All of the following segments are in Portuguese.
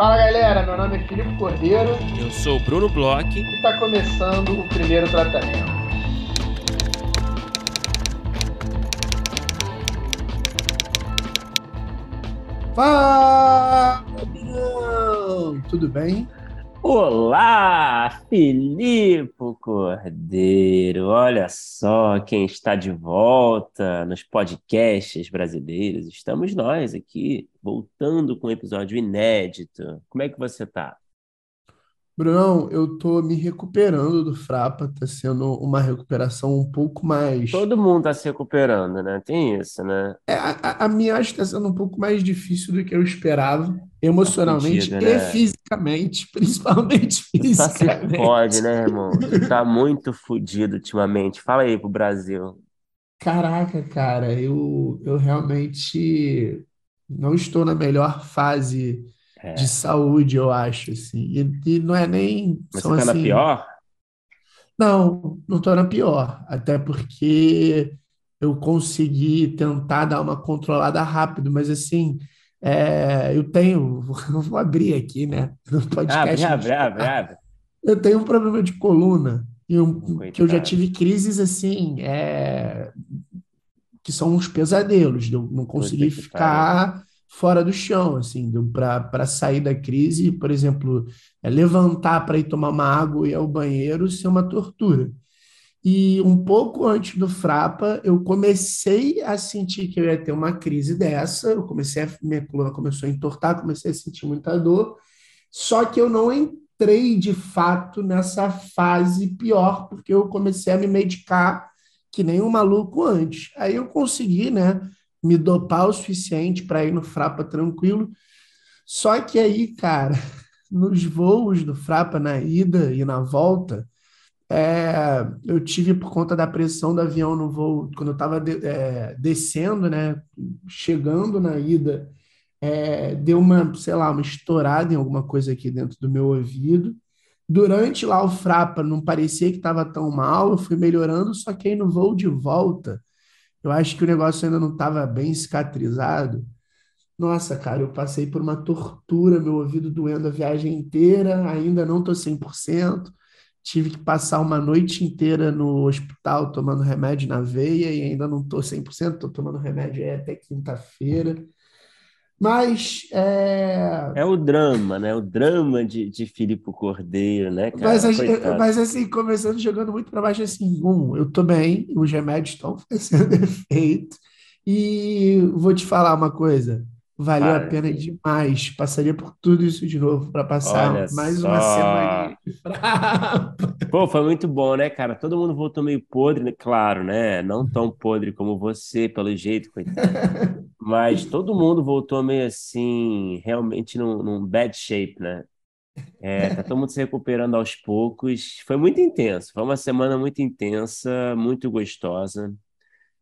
Fala galera, meu nome é Filipe Cordeiro Eu sou o Bruno Bloch. e está começando o primeiro tratamento. Fala, Bruno! Tudo bem? Olá, Filipe Cordeiro. Olha só quem está de volta nos podcasts brasileiros. Estamos nós aqui, voltando com um episódio inédito. Como é que você tá? Brunão, eu tô me recuperando do Frapa, tá sendo uma recuperação um pouco mais. Todo mundo está se recuperando, né? Tem isso, né? É, a, a- minha acho que está sendo um pouco mais difícil do que eu esperava, emocionalmente fudido, e né? fisicamente, principalmente Só se fisicamente. pode, né, irmão? Tu tá muito fudido ultimamente. Fala aí pro Brasil. Caraca, cara, eu, eu realmente não estou na melhor fase É. de saúde, eu acho, assim. E, e não é nem, Mas são você tá na assim, pior? não, não estou na pior, até porque eu consegui tentar dar uma controlada rápido, mas assim, é, eu tenho, vou abrir aqui, né, no podcast, abre, abre, abre. eu tenho um problema de coluna, e um- que eu já tive crises assim, é, que são uns pesadelos, de eu não conseguir que ficar fora do chão, assim, para sair da crise, por exemplo, é, levantar para ir tomar uma água e ir ao banheiro ser uma tortura. E um pouco antes do Frapa, eu comecei a sentir que eu ia ter uma crise dessa, eu comecei a, minha coluna começou a entortar, comecei a sentir muita dor, só que eu não entrei de fato nessa fase pior, porque eu comecei a me medicar que nem um maluco antes. Aí eu consegui, né, me dopar o suficiente para ir no Frapa tranquilo. Só que aí, cara, nos voos do Frapa na ida e na volta, é, eu tive por conta da pressão do avião no voo, quando eu estava descendo, né, chegando na ida, é, deu uma, sei lá, uma estourada em alguma coisa aqui dentro do meu ouvido. Durante lá o Frapa não parecia que estava tão mal, eu fui melhorando, só que aí no voo de volta, eu acho que o negócio ainda não estava bem cicatrizado. Nossa, cara, eu passei por uma tortura, meu ouvido doendo a viagem inteira, ainda não tô 100%. Tive que passar uma noite inteira no hospital tomando remédio na veia e ainda não tô 100%, tô tomando remédio até quinta-feira. Mas, é... É o drama, né? O drama de, de Filipe Cordeiro, né, cara? Mas, Coitado. mas assim, começando jogando muito para baixo, assim, um, eu tô bem, os remédios estão fazendo efeito, e vou te falar uma coisa, valeu a pena demais, passaria por tudo isso de novo para passar Olha mais uma só. semana de frapa. Pô, foi muito bom, né, cara? Todo mundo voltou meio podre, né? Claro, né? Não tão podre como você, pelo jeito, coitado. Mas todo mundo voltou meio assim, realmente num, num bad shape, né? É, tá todo mundo se recuperando aos poucos. Foi muito intenso, foi uma semana muito intensa, muito gostosa,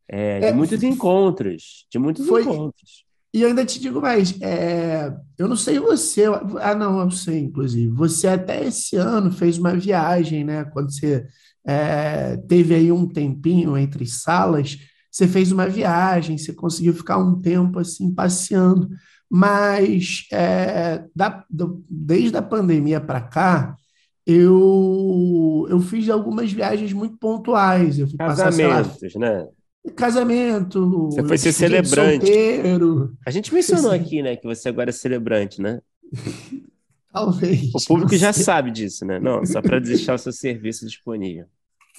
é, de É, muitos encontros, de muitos foi- encontros. E ainda te digo mais, é, eu não sei você, ah não, eu sei, inclusive, você até esse ano fez uma viagem, né? Quando você é, teve aí um tempinho entre salas, você fez uma viagem, você conseguiu ficar um tempo assim passeando, mas é, da- do- desde a pandemia para cá, eu, eu fiz algumas viagens muito pontuais, eu fui passar, sei lá, Casamentos, né? Casamento, Você foi ser celebrante. solteiro, A gente mencionou aqui, né, que você agora é celebrante, né? Talvez. O público já sabe disso, né? Não, só para deixar o seu serviço disponível.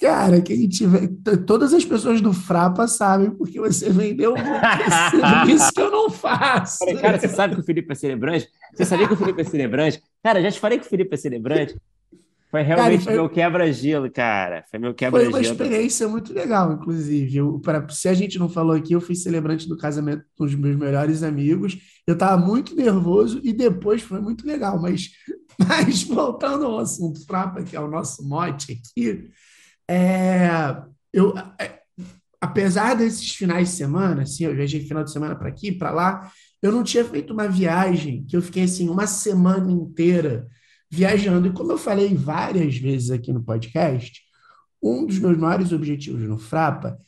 Cara, quem tiver. Todas as pessoas do Frapa sabem porque você vendeu serviço que eu não faço. Falei, cara, você sabe que o Felipe é celebrante? Você sabia que o Felipe é celebrante? Cara, já te falei que o Felipe é celebrante? Foi realmente foi- meu quebra-gelo, cara. Foi meu Foi uma quebra-gelo. experiência muito legal, inclusive. Eu, pra, se a gente não falou aqui, eu fui celebrante do casamento dos meus melhores amigos. Eu estava muito nervoso e depois foi muito legal. Mas, mas voltando ao assunto Frapa, que é o nosso mote aqui, é, eu, é, apesar desses finais de semana, assim, eu viajei final de semana para aqui, para lá, eu não tinha feito uma viagem que eu fiquei assim uma semana inteira viajando. E como eu falei várias vezes aqui no podcast, um dos meus maiores objetivos no Frapa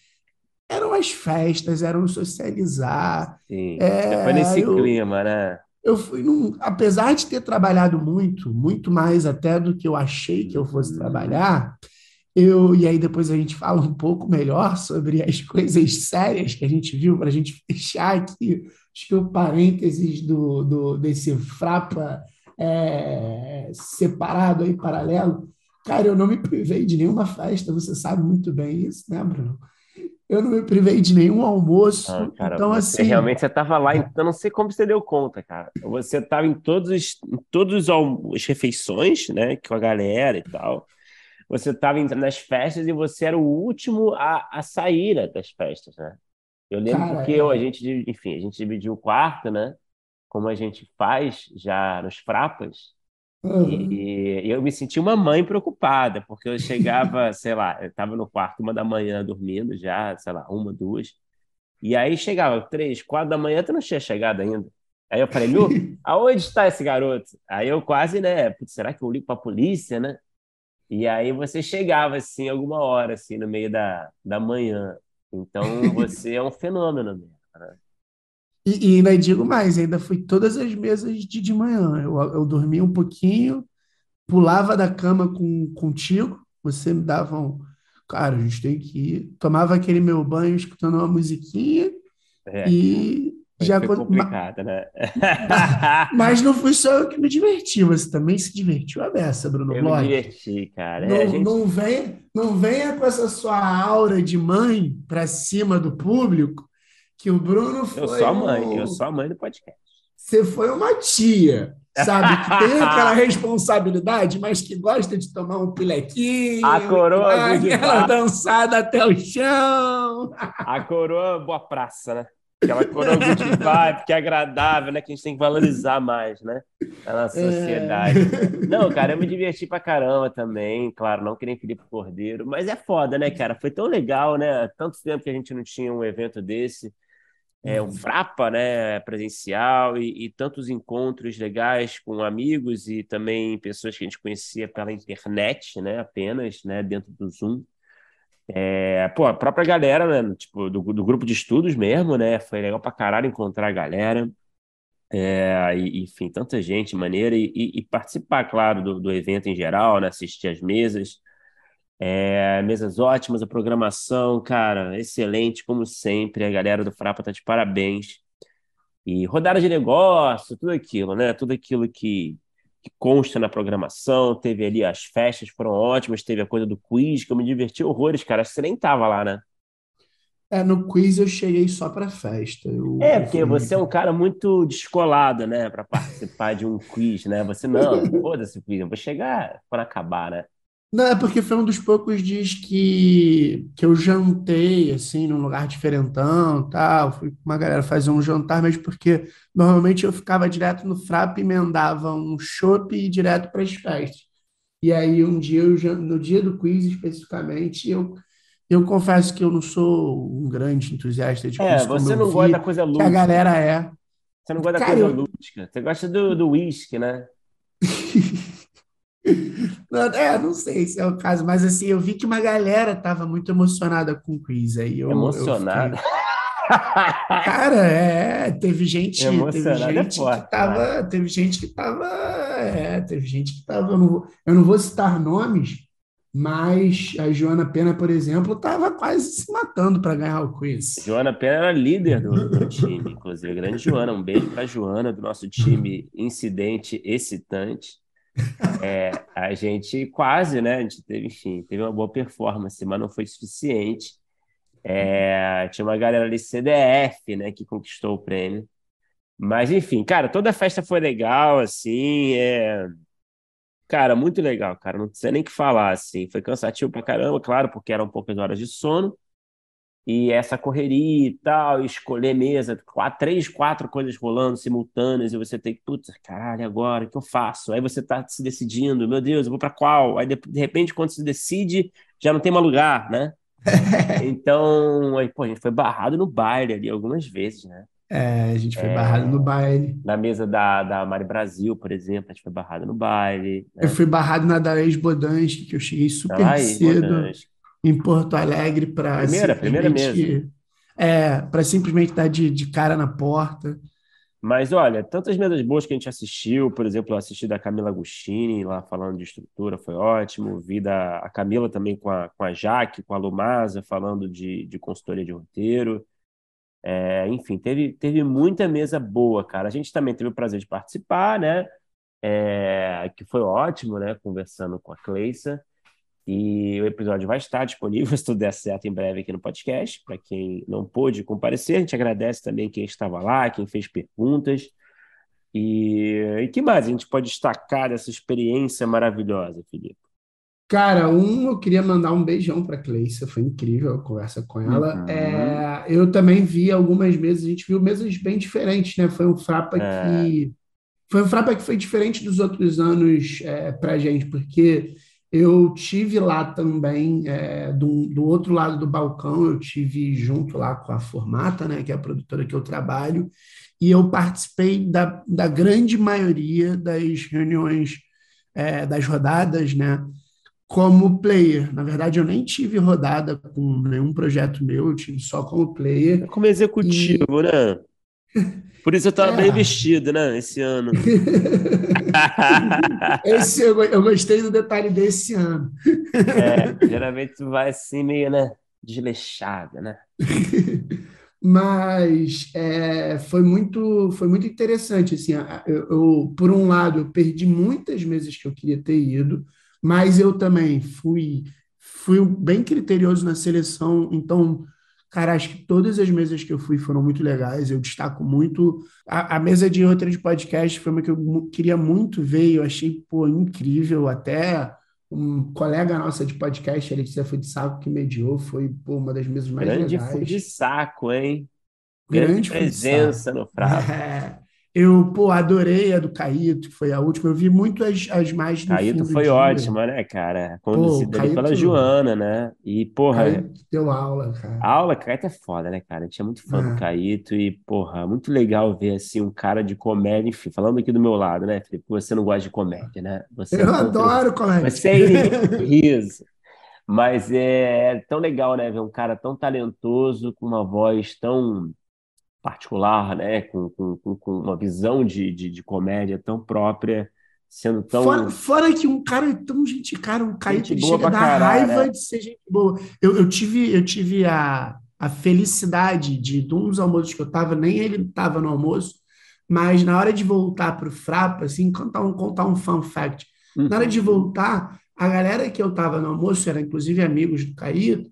eram as festas, eram socializar. Sim, É, foi nesse eu- clima, né? eu fui num, apesar de ter trabalhado muito, muito mais até do que eu achei que eu fosse trabalhar, eu, e aí depois a gente fala um pouco melhor sobre as coisas sérias que a gente viu, para a gente fechar aqui, acho que o parênteses do, do, desse frapa é, separado aí, paralelo. Cara, eu não me privei de nenhuma festa, você sabe muito bem isso, né, Bruno? Eu não me privei de nenhum almoço. Ah, cara, então, você assim. Realmente você estava lá, então eu não sei como você deu conta, cara. Você estava em todos os, em todos as refeições, né? Com a galera e tal. Você estava nas festas e você era o último a, a sair das festas, né? Eu lembro cara, porque é... eu, a gente, enfim, a gente dividiu o quarto, né? Como a gente faz já nos frapas. Uhum. E, e, eu me senti uma mãe preocupada, porque eu chegava, sei lá, eu estava no quarto uma da manhã dormindo já, sei lá, uma, duas. E aí chegava três, quatro da manhã, tu não tinha chegado ainda. Aí eu falei, Lu, aonde está esse garoto? Aí eu quase, né, será que eu ligo para a polícia, né? E aí você chegava, assim, alguma hora, assim, no meio da, da manhã. Então você é um fenômeno mesmo? E, e ainda digo mais, ainda fui todas as mesas de, de manhã. Eu, eu dormia um pouquinho, pulava da cama com, contigo, você me dava um. Cara, a gente tem que ir. Tomava aquele meu banho escutando uma musiquinha É, e já. foi complicado, né? Mas não fui só eu que me diverti, você também se divertiu a beça, Bruno Eu me Bloch. diverti, cara. É, Não, a gente... não venha, não venha com essa sua aura de mãe para cima do público, que o Bruno foi Eu sou a mãe, um- eu sou a mãe do podcast. Você foi uma tia, sabe? Que tem aquela responsabilidade, mas que gosta de tomar um pilequinho, A coroa aquela dançada até o chão. A coroa boa praça, né? Aquela coroa good vibe, que é agradável, né? Que a gente tem que valorizar mais, né? Na nossa sociedade. Não, cara, eu me diverti pra caramba também. Claro, não que nem Felipe Cordeiro, mas é foda, né, cara? Foi tão legal, né? Tanto tempo que a gente não tinha um evento desse. É, um Frapa, né, presencial e, e tantos encontros legais com amigos e também pessoas que a gente conhecia pela internet, né, apenas, né, dentro do Zoom. É, pô, a própria galera, né, tipo, do, do grupo de estudos mesmo, né, foi legal pra caralho encontrar a galera. É, e, enfim, tanta gente maneira e, e- e participar, claro, do, do evento em geral, né? Assistir as mesas, É, mesas ótimas, a programação, cara, excelente, como sempre. A galera do Frapa tá de parabéns. E rodada de negócio, tudo aquilo, né? Tudo aquilo que, que consta na programação. Teve ali as festas, foram ótimas. Teve a coisa do quiz, que eu me diverti horrores, cara. Você nem tava lá, né? É, no quiz eu cheguei só para festa. Eu, É, porque fui- você é um cara muito descolado, né, para participar de um quiz, né? Você não, foda-se o quiz, eu vou chegar quando acabar, né? Não, é porque foi um dos poucos dias que, que eu jantei, assim, num lugar diferentão, tal. Fui com uma galera fazer um jantar, mas porque normalmente eu ficava direto no Frap, emendava um chopp e direto para as festas. E aí um dia, eu, no dia do quiz especificamente, eu, eu confesso que eu não sou um grande entusiasta de É, quiz, como você eu não vi gosta da coisa que a lúdica, galera é. você não gosta da coisa eu, lúdica, você gosta do, do whisky, né? Não, é, não sei se é o caso, mas assim, eu vi que uma galera tava muito emocionada com o quiz, aí eu, eu Emocionado. fiquei. Cara, é, teve gente, teve é gente que forte, cara. tava, teve gente que tava, é, teve gente que tava, eu não vou, eu não vou citar nomes, mas a Joana Pena, por exemplo, tava quase se matando para ganhar o quiz. Joana Pena era líder do, do time, inclusive. Grande Joana, um beijo para Joana, do nosso time incidente excitante. É, a gente quase, né? A gente teve, enfim, teve uma boa performance, mas não foi suficiente. É, tinha uma galera ali CDF, né, que conquistou o prêmio. Mas, enfim, cara, toda a festa foi legal, assim, é... Cara, muito legal, cara, não sei nem que falar, assim. Foi cansativo pra caramba, claro, porque eram poucas horas de sono. E essa correria e tal, escolher mesa, quatro, três, quatro coisas rolando simultâneas, e você tem que, putz, caralho, agora, o que eu faço? Aí você tá se decidindo, meu Deus, eu vou pra qual? Aí de, de repente, quando se decide, já não tem mais lugar, né? Então, aí, pô, a gente foi barrado no baile ali algumas vezes, né? É, a gente foi barrado no baile. Na mesa da, da Mari Brasil, por exemplo, a gente foi barrado no baile, Eu né? fui barrado na da Laís Bodansky, que eu cheguei super Aí, cedo Bodansky. Em Porto Alegre para Primeira, primeira simplesmente, é, para simplesmente estar de, de cara na porta. Mas olha, tantas mesas boas que a gente assistiu, por exemplo, eu assisti da Camila Agostini lá falando de estrutura, foi ótimo. Vi da a Camila também com a, com a Jaque, com a Lumasa, falando de, de consultoria de roteiro. É, enfim, teve, teve muita mesa boa, cara. A gente também teve o prazer de participar, né? É, que foi ótimo, né? Conversando com a Cleissa. E o episódio vai estar disponível, se tudo der certo, em breve aqui no podcast. Para quem não pôde comparecer, a gente agradece também quem estava lá, quem fez perguntas. E, e que mais a gente pode destacar dessa experiência maravilhosa, Felipe? Cara, um, eu queria mandar um beijão para a Cleissa, foi incrível a conversa com ela. Uhum. É, eu também vi algumas mesas, a gente viu mesas bem diferentes, né? Foi um Frapa é. que. Foi um Frapa que foi diferente dos outros anos é, para a gente, porque eu tive lá também, é, do, do outro lado do balcão, eu tive junto lá com a Formata, né, que é a produtora que eu trabalho, e eu participei da, da grande maioria das reuniões, é, das rodadas, né, como player. Na verdade, eu nem tive rodada com nenhum projeto meu, eu tive só como player. Como executivo, e... né? Por isso eu estava é. bem vestido, né? Esse ano. Esse, eu, eu, gostei do detalhe desse ano. É, geralmente tu vai assim meio, né? Desleixada, né? Mas é, foi, muito, foi muito interessante. Assim, eu, eu, por um lado, eu perdi muitas meses que eu queria ter ido, mas eu também fui, fui bem criterioso na seleção, então Cara, acho que todas as mesas que eu fui foram muito legais. Eu destaco muito. A, a mesa de outra de podcast foi uma que eu queria muito ver e eu achei pô, incrível. Até um colega nossa de podcast, Letícia Foi de Saco, que mediou, foi pô, uma das mesas mais Grande legais. Grande de saco, hein? Grande, Grande presença no Fraco. É. Eu, pô, adorei a do Caíto, que foi a última. Eu vi muito as, as mais no Caíto foi dia. ótima, né, cara? Conduzida Caíto, pela Joana, né? E, porra. Caíto deu aula, cara. A aula, Caíto é foda, né, cara? A gente é muito fã é. do Caíto e, porra, muito legal ver, assim, um cara de comédia, enfim, falando aqui do meu lado, né, Felipe? Você não gosta de comédia, né? Você eu adoro comédia. Você é riso. Mas é tão legal, né, ver um cara tão talentoso, com uma voz tão particular, né? Com, com, com uma visão de, de, de, comédia tão própria, sendo tão. Fora, fora, que um cara é tão gente, cara, um cara que chega da raiva né? de ser gente boa. Eu, eu tive, eu tive a, a felicidade de, de um dos almoços que eu tava, nem ele estava no almoço, mas na hora de voltar para o Frapa, assim, contar um, contar um fun fact. Uhum. Na hora de voltar, a galera que eu tava no almoço, era inclusive amigos do Caíto,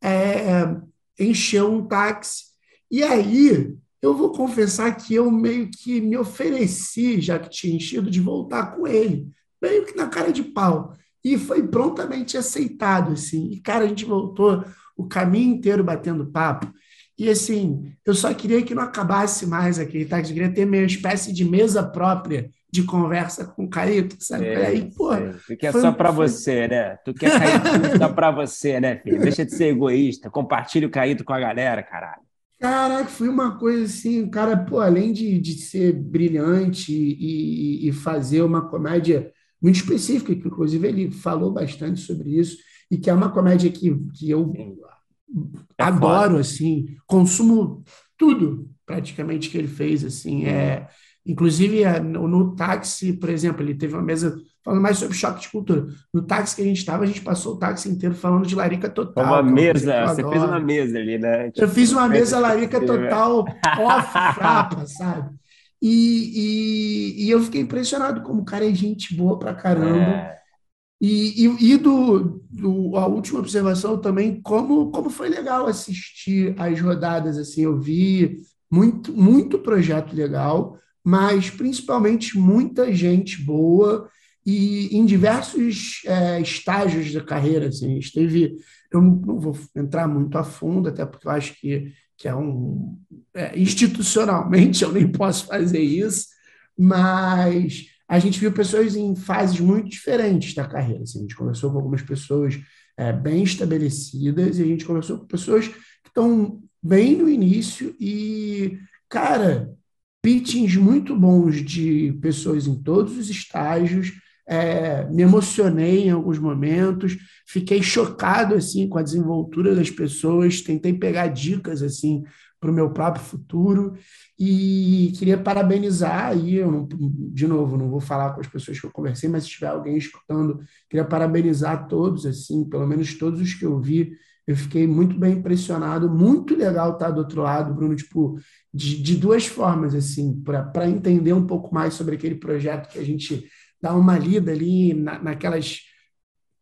é, encheu um táxi e aí, eu vou confessar que eu meio que me ofereci, já que tinha enchido, de voltar com ele, meio que na cara de pau. E foi prontamente aceitado, assim. E, cara, a gente voltou o caminho inteiro batendo papo. E, assim, eu só queria que não acabasse mais aquele táxi. Eu queria ter minha espécie de mesa própria de conversa com o Caíto, sabe? É, aí, pô. Tu quer só para você, né? Tu quer Caíto só para você, né, filho? Deixa de ser egoísta. Compartilha o Caíto com a galera, caralho. Caraca, foi uma coisa assim, o cara, pô, além de, de ser brilhante e, e fazer uma comédia muito específica, que inclusive ele falou bastante sobre isso, e que é uma comédia que, que eu é adoro, assim, consumo tudo praticamente que ele fez, assim, é, inclusive é, no, no táxi, por exemplo, ele teve uma mesa falando mais sobre choque de cultura. No táxi que a gente estava, a gente passou o táxi inteiro falando de larica total. Uma mesa, você fez uma mesa ali, né? Tipo, eu fiz uma mesa larica total off, frapa, sabe? E, e, e, eu fiquei impressionado como o cara é gente boa pra caramba. É. E, e, e do, do, a última observação também, como, como foi legal assistir as rodadas, assim, eu vi muito, muito projeto legal, mas principalmente muita gente boa e em diversos é, estágios da carreira. Assim, esteve, eu não vou entrar muito a fundo, até porque eu acho que, que é um. É, institucionalmente eu nem posso fazer isso, mas a gente viu pessoas em fases muito diferentes da carreira. Assim, a gente conversou com algumas pessoas é, bem estabelecidas e a gente conversou com pessoas que estão bem no início e, cara, pitchings muito bons de pessoas em todos os estágios, é, me emocionei em alguns momentos, fiquei chocado assim com a desenvoltura das pessoas, tentei pegar dicas assim para o meu próprio futuro. E queria parabenizar aí, eu não, de novo, não vou falar com as pessoas que eu conversei, mas se tiver alguém escutando, queria parabenizar todos, assim, pelo menos todos os que eu vi. Eu fiquei muito bem impressionado, muito legal estar do outro lado, Bruno, tipo, de, de duas formas, assim, para entender um pouco mais sobre aquele projeto que a gente dá uma lida ali na, naquelas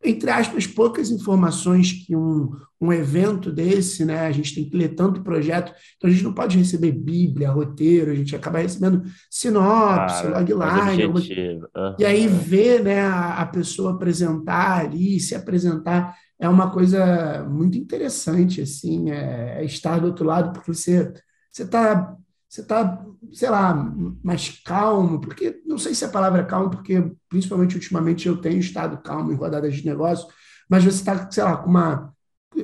entre aspas, poucas informações que um, um evento desse, né? A gente tem que ler tanto projeto, então a gente não pode receber Bíblia, roteiro, a gente acaba recebendo sinopse, ah, logline, uhum. e aí ver né, a, a, pessoa apresentar ali, se apresentar, é uma coisa muito interessante, assim, é, é estar do outro lado, porque você você está você está, sei lá, mais calmo, porque não sei se a palavra é calmo, porque principalmente ultimamente eu tenho estado calmo em rodadas de negócio, mas você está, sei lá, com uma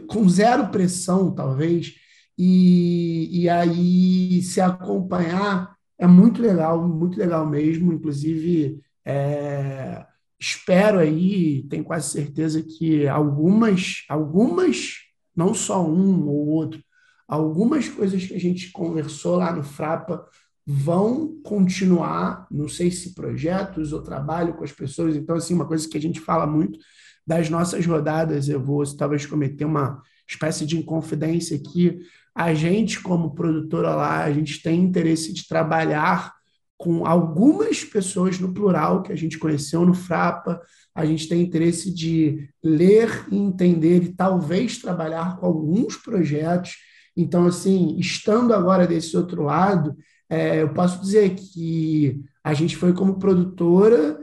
com zero pressão, talvez, e, e aí se acompanhar é muito legal, muito legal mesmo, inclusive é, espero aí, tenho quase certeza que algumas, algumas, não só um ou outro, Algumas coisas que a gente conversou lá no Frapa vão continuar, não sei se projetos ou trabalho com as pessoas. Então, assim, uma coisa que a gente fala muito das nossas rodadas, eu vou talvez cometer uma espécie de inconfidência aqui. A gente, como produtora lá, a gente tem interesse de trabalhar com algumas pessoas no plural que a gente conheceu no Frapa, a gente tem interesse de ler e entender e talvez trabalhar com alguns projetos então, assim, estando agora desse outro lado, é, eu posso dizer que a gente foi como produtora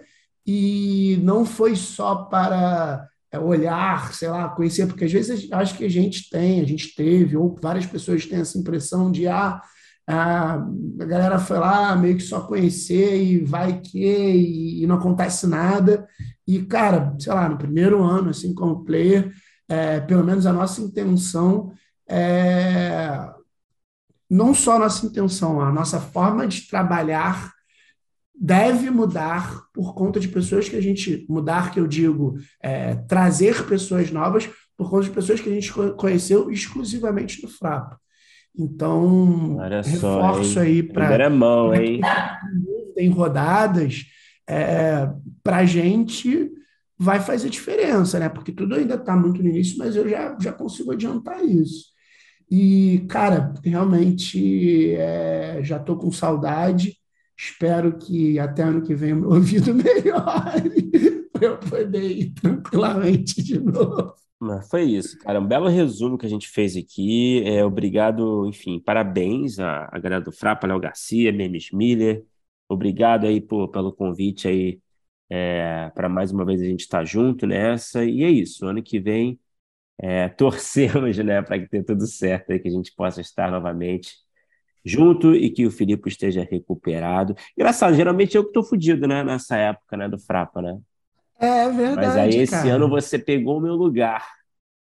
e não foi só para é, olhar, sei lá, conhecer, porque às vezes acho que a gente tem, a gente teve, ou várias pessoas têm essa impressão de ah, a, galera foi lá meio que só conhecer e vai que e, e, não acontece nada. E, cara, sei lá, no primeiro ano, assim, como player, é, pelo menos a nossa intenção é, não só a nossa intenção, a nossa forma de trabalhar deve mudar por conta de pessoas que a gente mudar, que eu digo, é, trazer pessoas novas por conta de pessoas que a gente conheceu exclusivamente no Frapa. Então, Olha reforço só, aí para mão, hein? tem rodadas é, para a gente vai fazer diferença, né? Porque tudo ainda está muito no início, mas eu já, já consigo adiantar isso. E, cara, realmente é, já estou com saudade. Espero que até ano que vem o meu ouvido melhore eu poder ir tranquilamente de novo. Foi isso, cara. Um belo resumo que a gente fez aqui. É, obrigado, enfim, parabéns à, à galera do Frapa, Léo Garcia, Memes Miller. Obrigado aí por, pelo convite aí é, para mais uma vez a gente estar tá junto nessa. E é isso. Ano que vem é, torcemos né, para que dê tudo certo e que a gente possa estar novamente junto e que o Filipe esteja recuperado. Engraçado, geralmente eu que estou fudido né, nessa época né, do Frapa, né? É verdade. Mas aí esse cara. ano você pegou o meu lugar.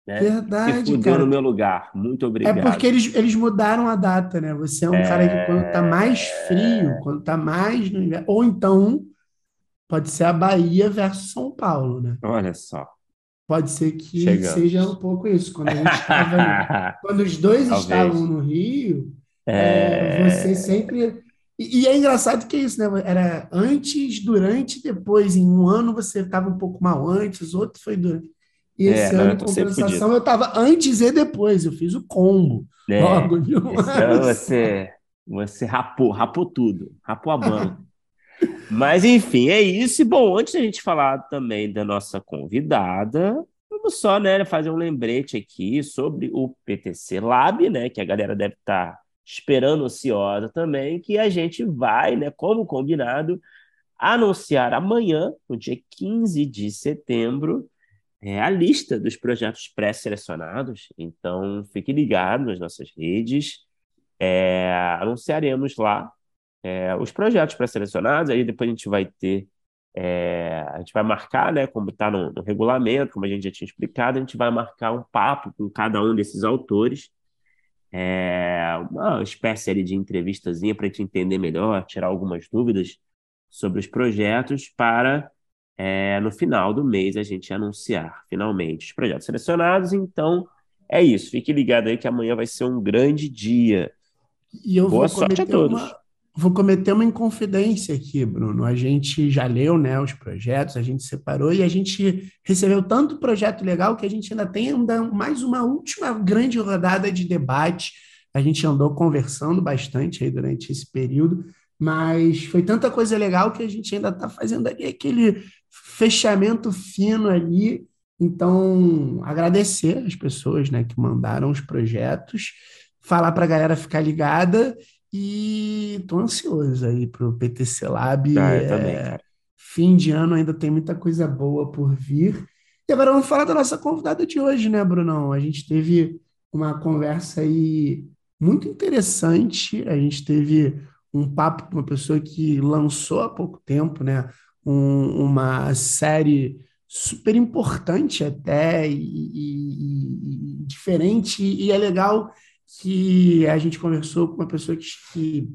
Né? Verdade, Se cara. no meu lugar. Muito obrigado. É porque eles, eles mudaram a data, né? Você é um é... cara que quando tá mais frio, quando tá mais no inverno, ou então pode ser a Bahia versus São Paulo, né? Olha só. Pode ser que Chegamos. seja um pouco isso. Quando, a gente estava, quando os dois Talvez. estavam no Rio, é... É, você sempre. E, e, é engraçado que é isso, né? Era antes, durante, depois. Em um ano você estava um pouco mal antes, outro foi durante. E é, esse é, ano, em compensação, eu estava antes e depois. Eu fiz o combo. É, logo de um ano. Você, você rapou, rapou tudo, rapou a banda. Mas, enfim, é isso. E, bom, antes da gente falar também da nossa convidada, vamos só né, fazer um lembrete aqui sobre o PTC Lab, né, que a galera deve estar tá esperando ansiosa também, que a gente vai, né, como combinado, anunciar amanhã, no dia 15 de setembro, é, a lista dos projetos pré-selecionados. Então, fique ligado nas nossas redes. É, anunciaremos lá é, os projetos pré-selecionados, aí depois a gente vai ter, é, a gente vai marcar, né, como está no, no, regulamento, como a gente já tinha explicado, a gente vai marcar um papo com cada um desses autores, é, uma espécie ali de entrevistazinha para a gente entender melhor, tirar algumas dúvidas sobre os projetos para é, no final do mês a gente anunciar finalmente os projetos selecionados. Então é isso, fique ligado aí que amanhã vai ser um grande dia. E eu Boa vou sorte a todos. Uma, vou cometer uma inconfidência aqui, Bruno. A gente já leu né, os projetos, a gente separou e a gente recebeu tanto projeto legal que a gente ainda tem ainda mais uma última grande rodada de debate. A gente andou conversando bastante aí durante esse período, mas foi tanta coisa legal que a gente ainda está fazendo ali aquele fechamento fino ali. Então, agradecer as pessoas né, que mandaram os projetos, falar para a galera ficar ligada e estou ansioso aí para o PTC Lab. Ah, eu também, é, fim de ano ainda tem muita coisa boa por vir. E agora vamos falar da nossa convidada de hoje, né, Brunão? A gente teve uma conversa aí muito interessante. A gente teve um papo com uma pessoa que lançou há pouco tempo, né, um, uma série super importante até e, e, e, diferente e é legal que a gente conversou com uma pessoa que, que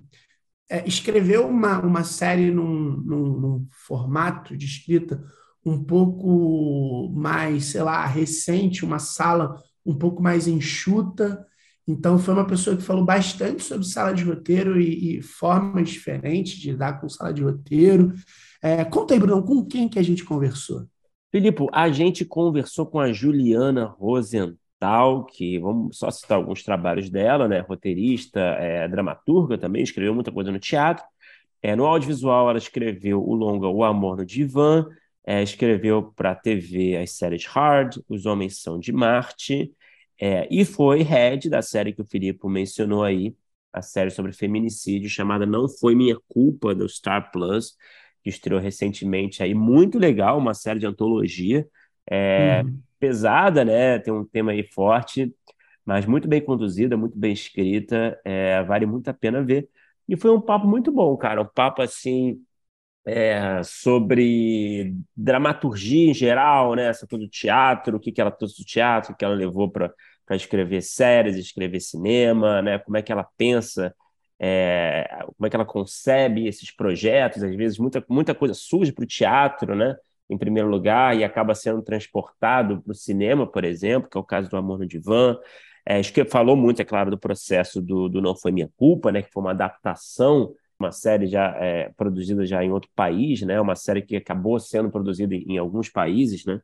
é, escreveu uma, uma série num, num, num, formato de escrita um pouco mais, sei lá, recente, uma sala um pouco mais enxuta. Então, foi uma pessoa que falou bastante sobre sala de roteiro e, e formas diferentes de lidar com sala de roteiro. É, conta aí, Bruno, com quem que a gente conversou? Filipe, a gente conversou com a Juliana Rosen, tal, que vamos só citar alguns trabalhos dela, né? Roteirista, é, dramaturga também, escreveu muita coisa no teatro. É, no audiovisual, ela escreveu o longa O Amor no Divã, é, escreveu para a TV as séries Hard, Os Homens São de Marte, é, e foi head da série que o Filipe mencionou aí, a série sobre feminicídio, chamada Não Foi Minha Culpa, do Star Plus, que estreou recentemente aí, muito legal, uma série de antologia. É, uhum pesada, né? Tem um tema aí forte, mas muito bem conduzida, muito bem escrita, é, vale muito a pena ver. E foi um papo muito bom, cara. Um papo assim é, sobre dramaturgia em geral, né? Essa coisa do teatro, o que, que ela trouxe do teatro, o que ela levou para escrever séries, escrever cinema, né? Como é que ela pensa, é, como é que ela concebe esses projetos. Às vezes muita, muita coisa surge para o teatro, né? Em primeiro lugar e acaba sendo transportado para o cinema, por exemplo, que é o caso do Amor no Divã. É, acho que falou muito, é claro, do processo do, do Não Foi Minha Culpa, né, que foi uma adaptação, uma série já é, produzida já em outro país, né, uma série que acabou sendo produzida em, em alguns países, né,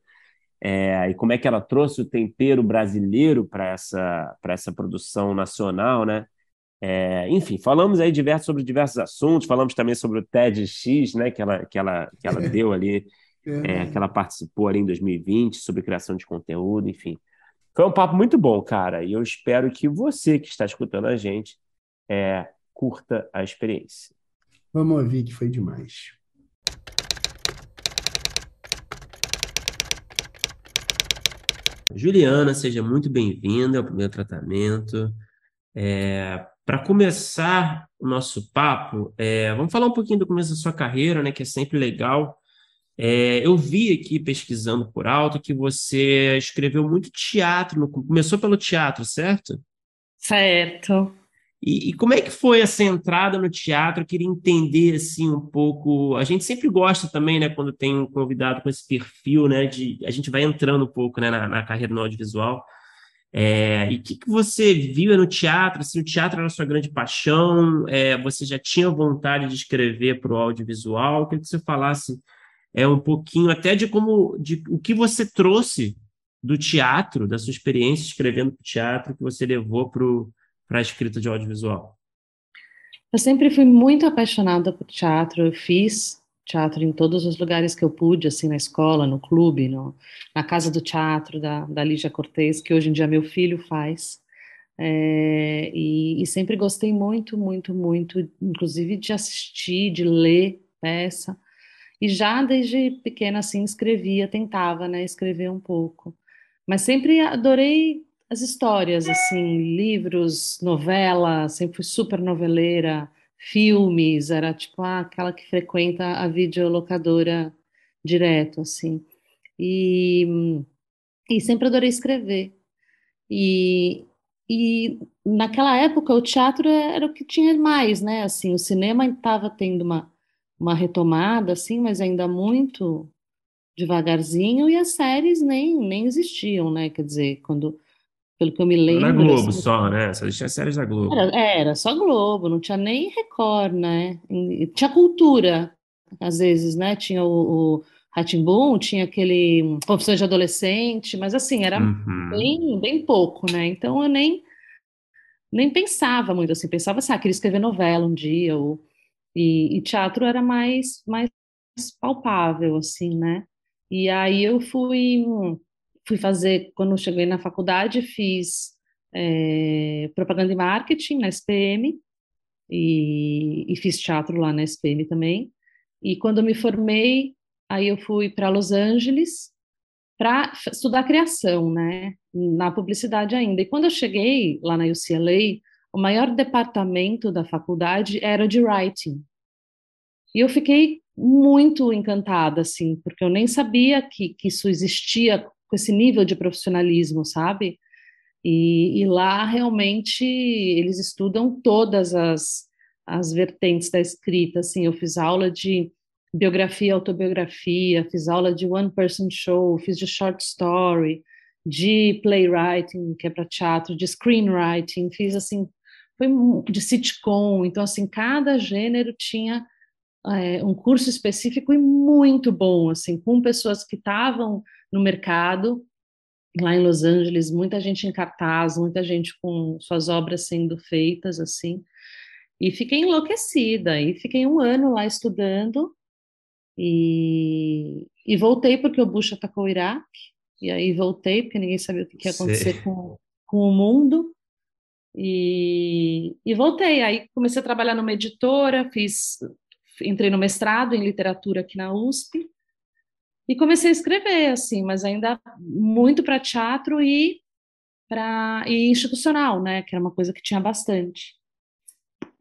é, e como é que ela trouxe o tempero brasileiro para essa, essa produção nacional, né? É, enfim, falamos aí diversos, sobre diversos assuntos, falamos também sobre o TEDx, né, que ela, que ela, que ela deu ali é, que ela participou ali em 2020 sobre criação de conteúdo, enfim. Foi um papo muito bom, cara, e eu espero que você que está escutando a gente é, curta a experiência. Vamos ouvir que foi demais. Juliana, seja muito bem-vinda ao primeiro tratamento. É, Para começar o nosso papo, é, vamos falar um pouquinho do começo da sua carreira, né, que é sempre legal é, eu vi aqui pesquisando por alto que você escreveu muito teatro, no, começou pelo teatro, certo? Certo. E, e, como é que foi essa entrada no teatro? Eu queria entender assim um pouco. A gente sempre gosta também, né, quando tem um convidado com esse perfil, né, de a gente vai entrando um pouco, né, na, na carreira no audiovisual. É, e o que, que você viu no teatro? Se assim, o teatro era a sua grande paixão, é, você já tinha vontade de escrever para o audiovisual? Eu queria que você falasse é um pouquinho até de como de o que você trouxe do teatro, da sua experiência escrevendo para o teatro, que você levou para a escrita de audiovisual. Eu sempre fui muito apaixonada por teatro, eu fiz teatro em todos os lugares que eu pude, assim, na escola, no clube, no, na casa do teatro da, da Lígia Cortez, que hoje em dia meu filho faz. É, e, e, sempre gostei muito, muito, muito, inclusive de assistir, de ler peça. E já desde pequena, assim, escrevia, tentava, né, escrever um pouco. Mas sempre adorei as histórias, assim, livros, novela, sempre fui super noveleira, filmes, era tipo ah, aquela que frequenta a videolocadora direto, assim. E, e sempre adorei escrever. E, e naquela época o teatro era o que tinha mais, né? Assim, o cinema estava tendo uma uma retomada, assim, mas ainda muito devagarzinho, e as séries nem, nem existiam, né? Quer dizer, quando pelo que eu me lembro. Na Globo assim, só, né? Só tinha séries da Globo. Era, era só Globo, não tinha nem Record, né? Tinha cultura, às vezes, né? Tinha o, o tinha aquele Confissões de Adolescente, mas assim, era Uhum. bem, bem pouco, né? Então eu nem, nem pensava muito assim, pensava assim, ah, queria escrever novela um dia, ou, e, e teatro era mais, mais palpável, assim, né? E aí eu fui, fui fazer, quando cheguei na faculdade, fiz é, propaganda e marketing na SPM, e, e fiz teatro lá na SPM também. E quando me formei, aí eu fui para Los Angeles para estudar criação, né, na publicidade ainda. E quando eu cheguei lá na UCLA, o maior departamento da faculdade era de writing. E eu fiquei muito encantada, assim, porque eu nem sabia que, que isso existia com esse nível de profissionalismo, sabe? E, e lá realmente eles estudam todas as, as vertentes da escrita, assim, eu fiz aula de biografia, autobiografia, fiz aula de one person show, fiz de short story, de playwriting, que é para teatro, de screenwriting, fiz assim, foi de sitcom, então assim, cada gênero tinha é, um curso específico e muito bom, assim, com pessoas que estavam no mercado, lá em Los Angeles, muita gente em cartaz, muita gente com suas obras sendo feitas, assim, e fiquei enlouquecida, e fiquei um ano lá estudando, e, e voltei porque o Bush atacou o Iraque, e aí voltei porque ninguém sabia o que, ia acontecer com, com o mundo, e, e voltei. Aí comecei a trabalhar numa editora, fiz, entrei no mestrado em literatura aqui na USP, e comecei a escrever, assim, mas ainda muito para teatro e para e institucional, né, que era uma coisa que tinha bastante.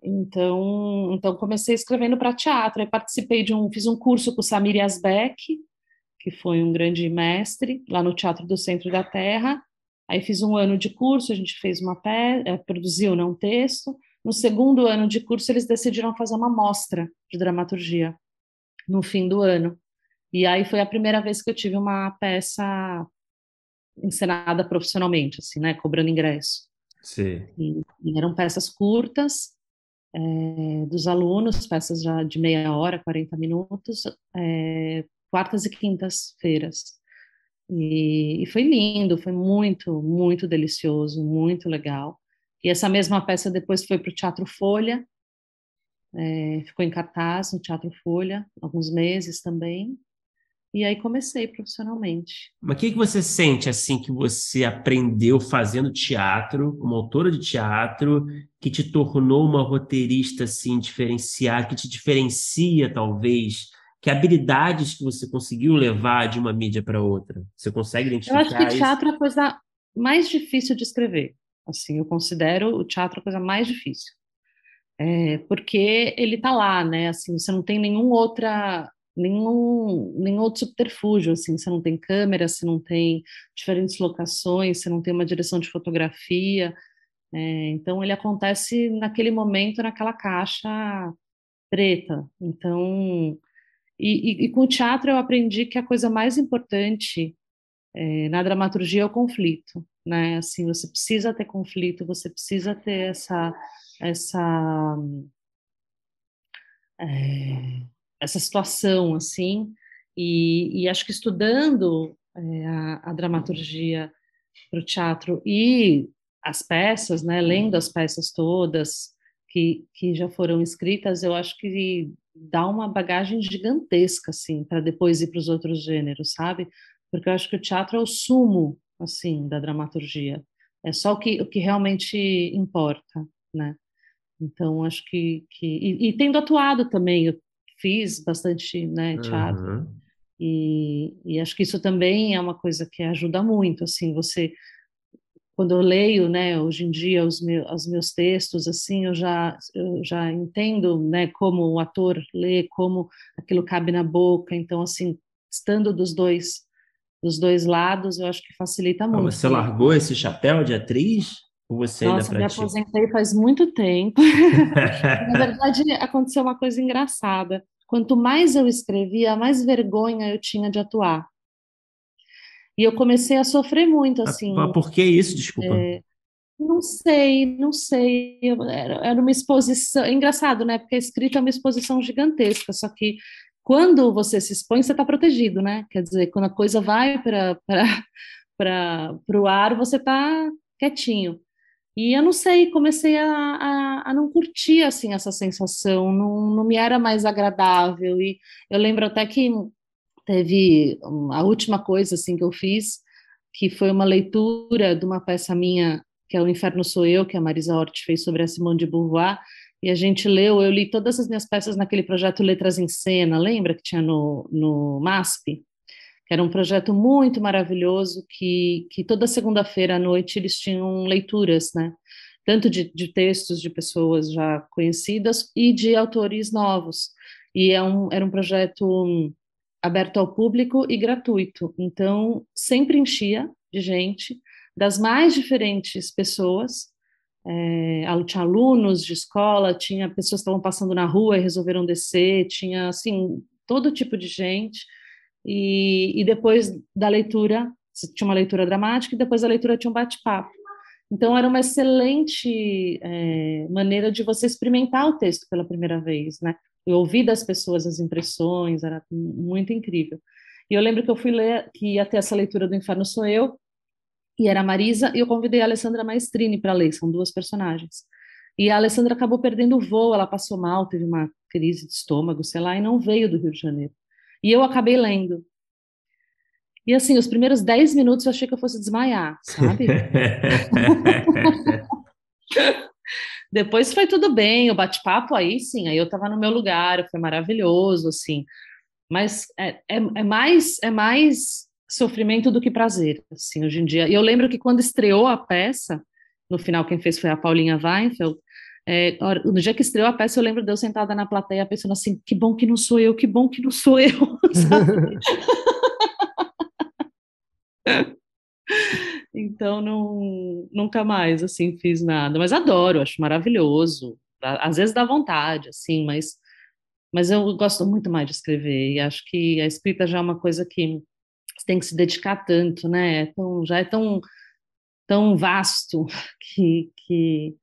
Então, então comecei escrevendo para teatro. Aí participei de um, fiz um curso com o Samir Asbeck, que foi um grande mestre lá no Teatro do Centro da Terra. Aí fiz um ano de curso, a gente fez uma peça, é, produziu né, um texto. No segundo ano de curso, eles decidiram fazer uma mostra de dramaturgia no fim do ano. E aí foi a primeira vez que eu tive uma peça encenada profissionalmente, assim, né, cobrando ingresso. Sim. E, e eram peças curtas, é, dos alunos, peças já de meia hora, 40 minutos, é, quartas e quintas-feiras. E, e, foi lindo, foi muito, muito delicioso, muito legal. E essa mesma peça depois foi para o Teatro Folha, é, ficou em cartaz no Teatro Folha, alguns meses também. E aí comecei profissionalmente. Mas o que, que você sente assim que você aprendeu fazendo teatro, como autora de teatro, que te tornou uma roteirista assim diferenciada, que te diferencia talvez? Que habilidades que você conseguiu levar de uma mídia para outra? Você consegue identificar? Eu acho que teatro é a coisa mais difícil de escrever. Assim, eu considero o teatro a coisa mais difícil. É, porque ele está lá, né? Assim, você não tem nenhum outra nenhum, nenhum outro subterfúgio, assim, você não tem câmera, você não tem diferentes locações, você não tem uma direção de fotografia, é, então ele acontece naquele momento, naquela caixa preta, então, e, e, e, com o teatro eu aprendi que a coisa mais importante é, na dramaturgia é o conflito, né, assim, você precisa ter conflito, você precisa ter essa, essa é, essa situação assim. E, e acho que estudando é, a, a, dramaturgia para o teatro e as peças, né, lendo as peças todas que, que já foram escritas, eu acho que dá uma bagagem gigantesca assim para depois ir para os outros gêneros, sabe? Porque eu acho que o teatro é o sumo assim da dramaturgia. É só o que, o que realmente importa, né? Então acho que, que e, e tendo atuado também, eu fiz bastante né, teatro. Uhum. E, e, acho que isso também é uma coisa que ajuda muito, assim, você quando eu leio, né, hoje em dia os meus, os meus textos, assim, eu já eu já entendo, né, como o ator lê, como aquilo cabe na boca, então assim, estando dos dois dos dois lados, eu acho que facilita muito. Você largou esse chapéu de atriz? Ou você Nossa, ainda me aposentei faz muito tempo. na verdade, aconteceu uma coisa engraçada. Quanto mais eu escrevia, mais vergonha eu tinha de atuar. E eu comecei a sofrer muito, assim. Mas por que isso, desculpa? É, não sei, não sei. Era, era uma exposição. É engraçado, né? Porque a escrita é uma exposição gigantesca, só que quando você se expõe, você está protegido, né? Quer dizer, quando a coisa vai para o ar, você está quietinho. E eu não sei, comecei a, a, a, não curtir assim essa sensação, não, não me era mais agradável. E eu lembro até que teve a última coisa assim que eu fiz, que foi uma leitura de uma peça minha, que é O Inferno Sou Eu, que a Marisa Hort fez sobre a Simone de Beauvoir, e a gente leu, eu li todas as minhas peças naquele projeto Letras em Cena, lembra que tinha no, no MASP? que era um projeto muito maravilhoso, que, que toda segunda-feira à noite eles tinham leituras, né? Tanto de, de, textos de pessoas já conhecidas e de autores novos. E é um, era um projeto aberto ao público e gratuito. Então, sempre enchia de gente, das mais diferentes pessoas. É, tinha alunos de escola, tinha pessoas que estavam passando na rua e resolveram descer, tinha, assim, todo tipo de gente e, e depois da leitura, tinha uma leitura dramática, e depois da leitura tinha um bate-papo. Então, era uma excelente é, maneira de você experimentar o texto pela primeira vez, né? Eu ouvi das pessoas as impressões, era muito incrível. E eu lembro que eu fui ler, que ia ter essa leitura do Inferno Sou Eu, e era a Marisa, e eu convidei a Alessandra Maestrini para ler, são duas personagens. E a Alessandra acabou perdendo o voo, ela passou mal, teve uma crise de estômago, sei lá, e não veio do Rio de Janeiro. E eu acabei lendo. E assim, os primeiros 10 minutos eu achei que eu fosse desmaiar, sabe? Depois foi tudo bem, o bate-papo aí sim, aí eu estava no meu lugar, foi maravilhoso, assim. Mas é, é, é, mais é mais sofrimento do que prazer, assim, hoje em dia. E eu lembro que quando estreou a peça, no final quem fez foi a Paulinha Weinfeld, é, no dia que estreou a peça, eu lembro de eu sentada na plateia pensando assim: que bom que não sou eu, que bom que não sou eu. então, não, nunca mais assim fiz nada. Mas adoro, acho maravilhoso. Às vezes dá vontade, assim, mas, mas eu gosto muito mais de escrever. E acho que a escrita já é uma coisa que você tem que se dedicar tanto, né? É tão, já é tão, tão vasto que. que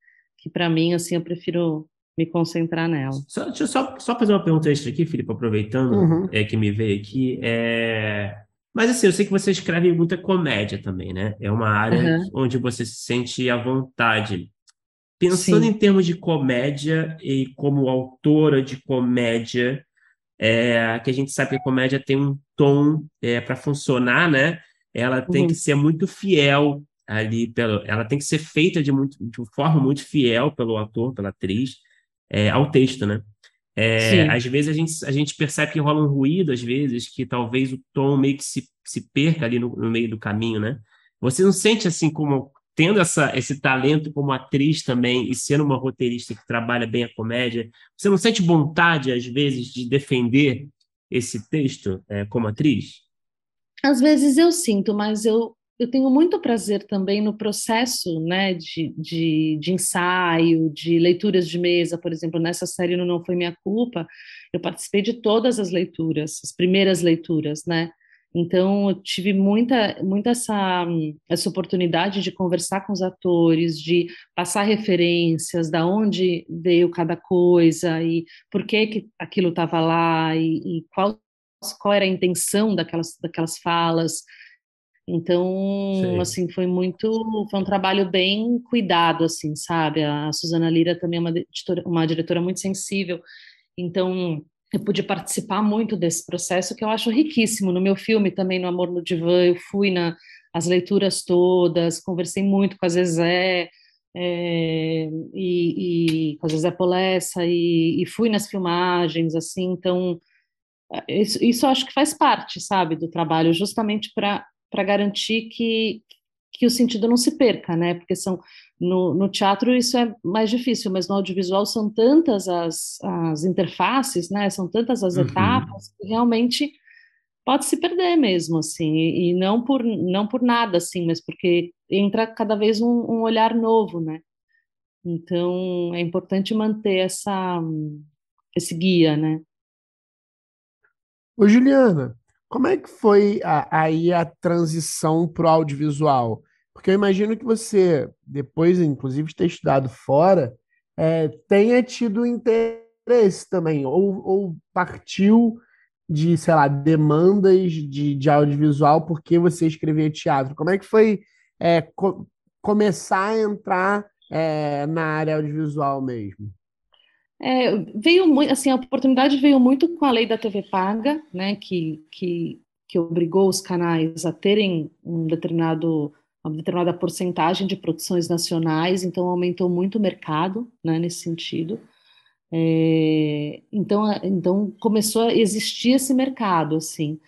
que para mim, assim, eu prefiro me concentrar nela. Só, deixa eu só, só fazer uma pergunta extra aqui, Filipe, aproveitando uhum. é, que me veio aqui. É... Mas assim, eu sei que você escreve muita comédia também, né? É uma área uhum. onde você se sente à vontade. Pensando Sim. em termos de comédia e como autora de comédia, é, que a gente sabe que a comédia tem um tom é, para funcionar, né? Ela tem uhum. que ser muito fiel ali pelo, ela tem que ser feita de, muito, de forma muito fiel pelo ator, pela atriz, é, ao texto, né? É, às vezes a gente, a gente percebe que rola um ruído, às vezes, que talvez o tom meio que se, se perca ali no, no meio do caminho, né? Você não sente assim como tendo essa, esse talento como atriz também e sendo uma roteirista que trabalha bem a comédia, você não sente vontade, às vezes, de defender esse texto é, como atriz? Às vezes eu sinto, mas eu eu tenho muito prazer também no processo né, de, de, de, ensaio, de leituras de mesa, por exemplo, nessa série no Não Foi Minha Culpa, eu participei de todas as leituras, as primeiras leituras, né? Então, eu tive muita, muita essa, essa oportunidade de conversar com os atores, de passar referências, da onde veio cada coisa e por que, que aquilo estava lá e, e qual, qual era a intenção daquelas, daquelas falas. Então, assim, foi muito, foi um trabalho bem cuidado, assim, sabe? A Suzana Lira também é uma, editora, uma diretora muito sensível, então eu pude participar muito desse processo que eu acho riquíssimo. No meu filme também, no Amor no Divã, eu fui nas as leituras todas, conversei muito com a Zezé, é, e, e, com a Zezé Polessa, e, e fui nas filmagens, assim, então isso, isso acho que faz parte, sabe, do trabalho, justamente para para garantir que, que o sentido não se perca, né? Porque são no, no, teatro isso é mais difícil, mas no audiovisual são tantas as, as interfaces, né? São tantas as uhum. etapas que realmente pode se perder mesmo, assim, e, e, não por não por nada, assim, mas porque entra cada vez um, um olhar novo, né? Então é importante manter essa esse guia, né? Ô Juliana, como é que foi a, aí a transição para o audiovisual? Porque eu imagino que você, depois, inclusive, de ter estudado fora, é, tenha tido interesse também, ou, ou partiu de, sei lá, demandas de, de audiovisual porque você escrevia teatro. Como é que foi é, co começar a entrar é, na área audiovisual mesmo? É, veio muito, assim, a oportunidade veio muito com a lei da TV paga, né, que, que, que obrigou os canais a terem um determinado uma determinada porcentagem de produções nacionais, então aumentou muito o mercado, né, nesse sentido. É, então, então começou a existir esse mercado, assim.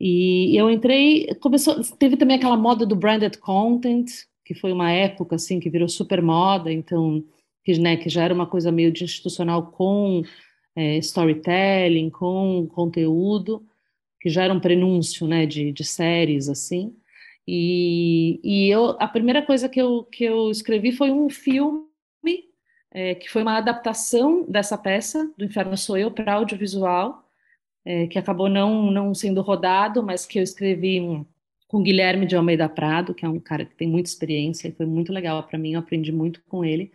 E eu entrei, começou, teve também aquela moda do branded content, que foi uma época assim que virou super moda, então que, né, que já era uma coisa meio de institucional com é, storytelling, com conteúdo, que já era um prenúncio, né, de, de séries assim. E, e eu, a primeira coisa que eu, que eu escrevi foi um filme é, que foi uma adaptação dessa peça, do Inferno Sou Eu, para audiovisual, é, que acabou não, não sendo rodado, mas que eu escrevi com Guilherme de Almeida Prado, que é um cara que tem muita experiência e foi muito legal para mim, eu aprendi muito com ele.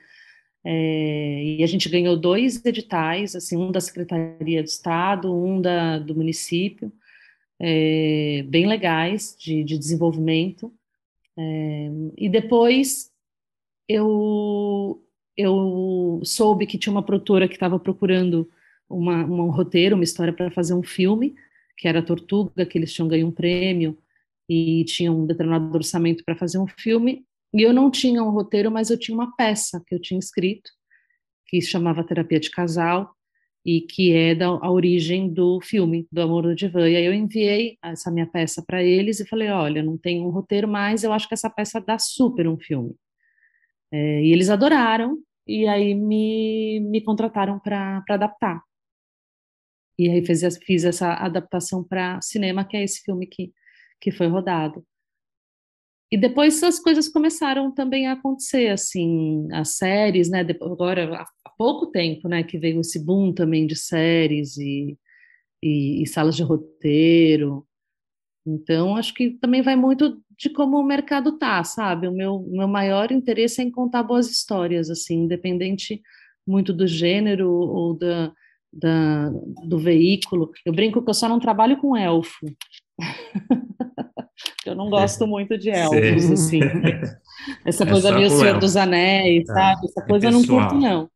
É, e a gente ganhou dois editais, assim, um da Secretaria de Estado, um da, do município, é, bem legais de, de desenvolvimento. É, e depois eu, eu soube que tinha uma produtora que estava procurando uma, um roteiro, uma história para fazer um filme, que era Tortuga, que eles tinham ganho um prêmio e tinham um determinado orçamento para fazer um filme. E eu não tinha um roteiro, mas eu tinha uma peça que eu tinha escrito, que se chamava Terapia de Casal, e que é da a origem do filme, do Amor do Divã. E aí eu enviei essa minha peça para eles e falei, olha, não tenho um roteiro, mas eu acho que essa peça dá super um filme. É, e eles adoraram, e aí me, me contrataram para adaptar. E aí fiz, fiz essa adaptação para cinema, que é esse filme que, que foi rodado. E depois as coisas começaram também a acontecer, assim, as séries, né? Agora, há pouco tempo, né, que veio esse boom também de séries e, e, e salas de roteiro. Então, acho que também vai muito de como o mercado tá, sabe? O meu, meu maior interesse é em contar boas histórias, assim, independente muito do gênero ou da, da, do veículo. Eu brinco que eu só não trabalho com elfo. eu não gosto muito de elfos, Sim. assim. Essa é coisa meio Senhor elfo. dos Anéis, é, sabe? Essa é coisa eu não curto, não.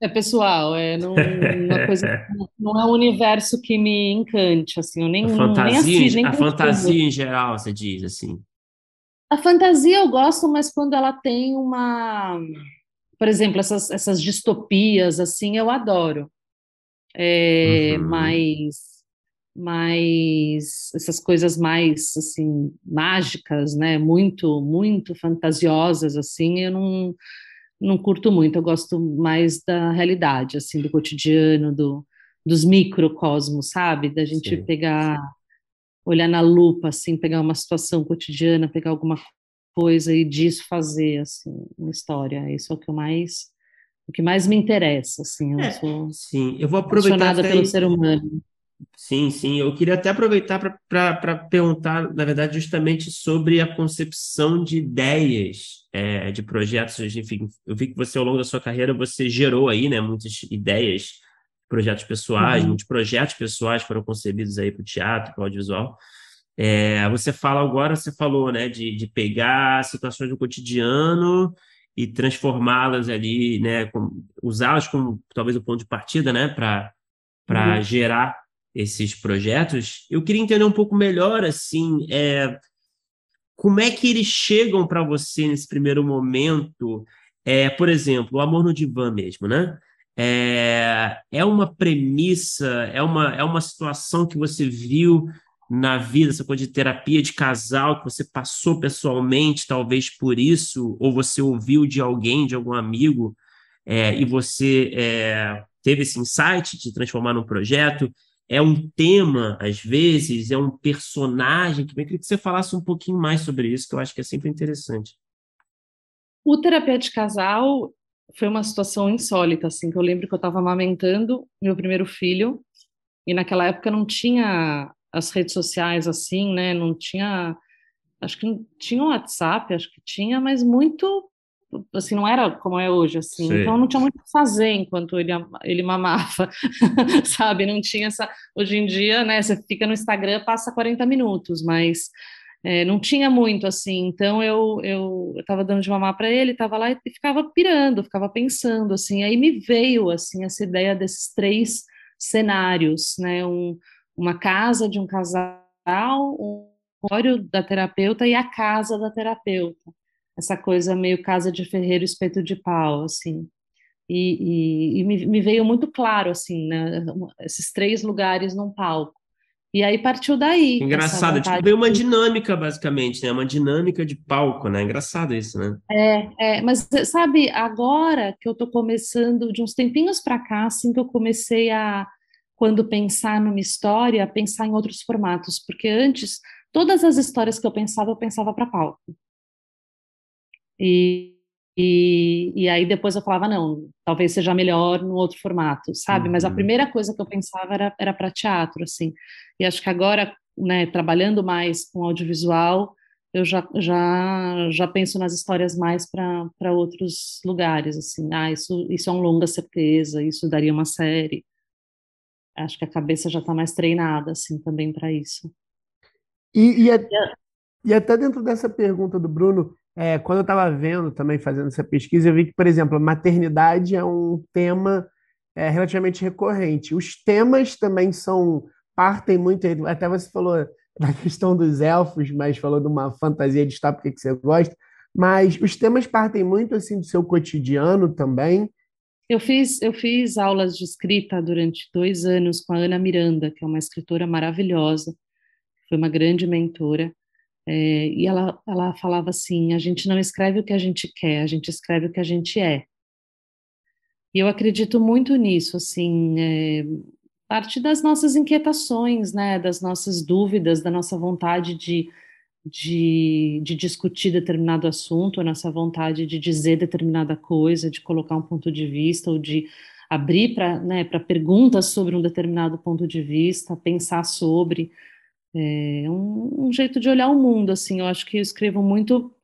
É pessoal, é não, uma coisa, não é um universo que me encante, assim, eu nem, a fantasia, nem assisto, nem A fantasia em geral, você diz, assim. A fantasia eu gosto, mas quando ela tem uma, por exemplo, essas, essas distopias, assim, eu adoro. É, uhum. Mas, mas essas coisas mais, assim, mágicas, né, muito, muito fantasiosas, assim, eu não não curto muito, eu gosto mais da realidade, assim, do cotidiano, do, dos microcosmos, sabe? Da gente Sim. pegar, olhar na lupa, assim, pegar uma situação cotidiana, pegar alguma coisa e disso fazer, assim, uma história. Isso é o que eu mais, o que mais me interessa, assim. Eu é, sou sim, eu vou aproveitar pelo ser humano. Sim, sim. Eu queria até aproveitar para perguntar, na verdade, justamente sobre a concepção de ideias é, de projetos. Enfim, eu vi que você, ao longo da sua carreira, você gerou aí, né, muitas ideias, projetos pessoais, uhum. muitos projetos pessoais foram concebidos aí para o teatro, para o audiovisual. É, você fala agora, você falou, né, de, de pegar situações do cotidiano e transformá-las ali, né, usá-las como talvez o ponto de partida, né, para para uhum. gerar esses projetos, eu queria entender um pouco melhor, assim, é, como é que eles chegam para você nesse primeiro momento? É, por exemplo, o amor no divã mesmo, né? É, é uma premissa, é uma, é uma situação que você viu na vida, essa coisa de terapia de casal, que você passou pessoalmente, talvez por isso, ou você ouviu de alguém, de algum amigo, é, e você é, teve esse insight de transformar num projeto é um tema, às vezes, é um personagem. Que eu queria que você falasse um pouquinho mais sobre isso, que eu acho que é sempre interessante. O terapia de casal foi uma situação insólita, assim, que eu lembro que eu estava amamentando meu primeiro filho, e naquela época não tinha as redes sociais assim, né? Não tinha, acho que não tinha WhatsApp, acho que tinha, mas muito assim, não era como é hoje, assim, Sim. então não tinha muito o que fazer enquanto ele, ele mamava, sabe, não tinha essa, hoje em dia, né, você fica no Instagram, passa 40 minutos, mas é, não tinha muito, assim, então eu, eu, eu tava dando de mamar para ele, tava lá e ficava pirando, ficava pensando, assim, aí me veio, assim, essa ideia desses três cenários, né, um, uma casa de um casal, um consultório da terapeuta e a casa da terapeuta, essa coisa meio casa de ferreiro, espeto de pau, assim. E, e, e me, me, veio muito claro, assim, né, esses três lugares num palco. E aí partiu daí. Engraçado, tipo, veio uma dinâmica, basicamente, né? Uma dinâmica de palco, né? Engraçado isso, né? É, é mas sabe, agora que eu tô começando, de uns tempinhos para cá, assim que eu comecei a, quando pensar numa história, pensar em outros formatos, porque antes, todas as histórias que eu pensava, eu pensava para palco. E, e, e, aí depois eu falava, não, talvez seja melhor no outro formato, sabe? Uhum. Mas a uhum. primeira coisa que eu pensava era, era para teatro, assim. E acho que agora, né, trabalhando mais com audiovisual, eu já, já, já penso nas histórias mais para outros lugares, assim. Ah, isso, isso é um longa certeza, isso daria uma série. Acho que a cabeça já está mais treinada, assim, também para isso. E, e, é, e até dentro dessa pergunta do Bruno, é, quando eu estava vendo também, fazendo essa pesquisa, eu vi que, por exemplo, maternidade é um tema é, relativamente recorrente. Os temas também são, partem muito, até você falou da questão dos elfos, mas falou de uma fantasia distópica que você gosta, mas os temas partem muito assim do seu cotidiano também. Eu fiz, eu fiz aulas de escrita durante dois anos com a Ana Miranda, que é uma escritora maravilhosa, foi uma grande mentora. É, e ela, ela falava assim: a gente não escreve o que a gente quer, a gente escreve o que a gente é. E eu acredito muito nisso, assim, é, parte das nossas inquietações, né, das nossas dúvidas, da nossa vontade de, de, de discutir determinado assunto, a nossa vontade de dizer determinada coisa, de colocar um ponto de vista ou de abrir para né, perguntas sobre um determinado ponto de vista, pensar sobre. É um, um, jeito de olhar o mundo, assim. Eu acho que eu escrevo muito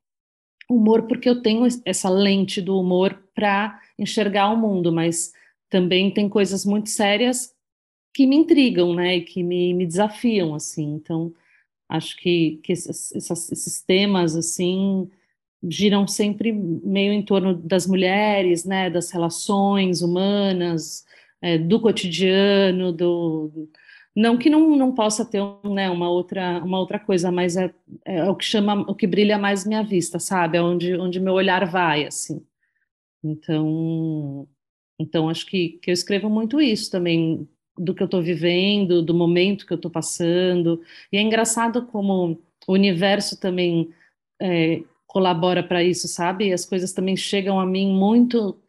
humor porque eu tenho essa lente do humor para enxergar o mundo, mas também tem coisas muito sérias que me intrigam, né, e que me, me desafiam, assim. Então, acho que, que esses, esses temas, assim, giram sempre meio em torno das mulheres, né, das relações humanas, é, do cotidiano, do não que não, não possa ter né, uma, outra, uma outra coisa, mas é, é, o que chama, o que brilha mais minha vista, sabe? É onde, onde meu olhar vai, assim. Então, então acho que, que eu escrevo muito isso também, do que eu estou vivendo, do momento que eu estou passando. E é engraçado como o universo também é, colabora para isso, sabe? E as coisas também chegam a mim muito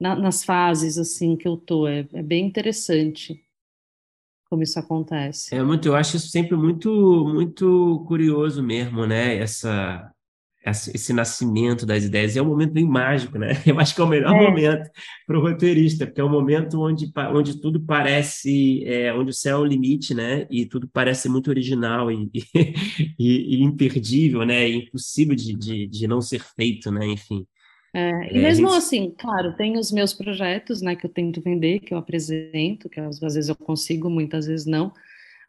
na, nas fases assim que eu tô. É, é bem interessante como isso acontece. É muito, eu acho isso sempre muito, muito curioso mesmo, né? Essa, esse nascimento das ideias é um momento bem mágico, né? Eu acho que é o melhor é. momento para o roteirista, porque é um momento onde, onde tudo parece, é, onde o céu é o limite, né? E tudo parece muito original e, e, e imperdível, né? E impossível de, de, de não ser feito, né? Enfim. É, e é, mesmo assim, claro, tem os meus projetos, né, que eu tento vender, que eu apresento, que às vezes eu consigo, muitas vezes não,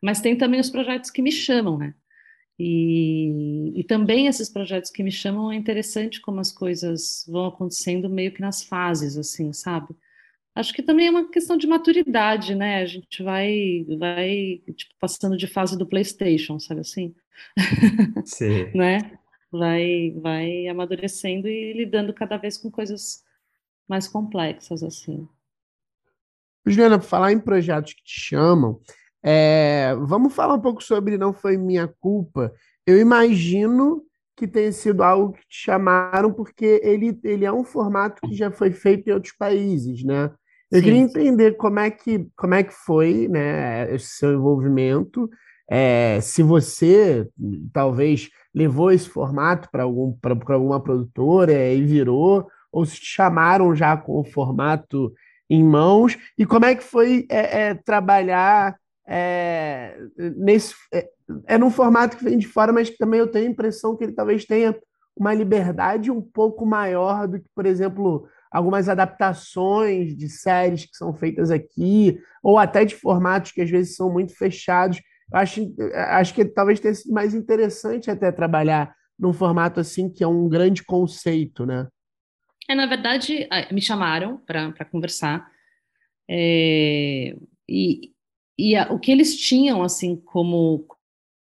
mas tem também os projetos que me chamam, né? E, e também esses projetos que me chamam é interessante como as coisas vão acontecendo meio que nas fases, assim, sabe? Acho que também é uma questão de maturidade, né? A gente vai, vai tipo, passando de fase do PlayStation, sabe assim? Sim. né? Vai, vai amadurecendo e lidando cada vez com coisas mais complexas, assim. Juliana, falar em projetos que te chamam, é, vamos falar um pouco sobre Não Foi Minha Culpa. Eu imagino que tenha sido algo que te chamaram, porque ele, ele é um formato que já foi feito em outros países, né? Eu sim, queria entender como é que, como é que foi né, esse seu envolvimento, é, se você talvez levou esse formato para algum, alguma produtora e virou, ou se te chamaram já com o formato em mãos, e como é que foi é, é, trabalhar é, nesse, é, é num formato que vem de fora, mas que também eu tenho a impressão que ele talvez tenha uma liberdade um pouco maior do que, por exemplo, algumas adaptações de séries que são feitas aqui, ou até de formatos que às vezes são muito fechados. Acho, acho que talvez tenha sido mais interessante até trabalhar num formato assim, que é um grande conceito, né? É, na verdade, me chamaram para conversar. É, e e a, o que eles tinham, assim, como,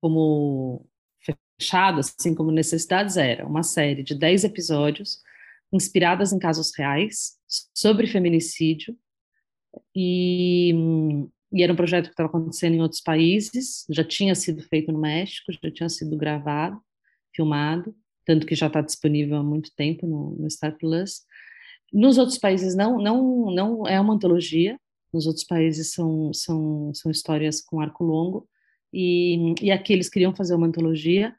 como fechado, assim, como necessidades, era uma série de 10 episódios inspiradas em casos reais sobre feminicídio. E, e era um projeto que estava acontecendo em outros países, já tinha sido feito no México, já tinha sido gravado, filmado, tanto que já está disponível há muito tempo no, no Star Plus. Nos outros países não, não, não é uma antologia, nos outros países são, são, são histórias com arco longo, e, e aqui eles queriam fazer uma antologia,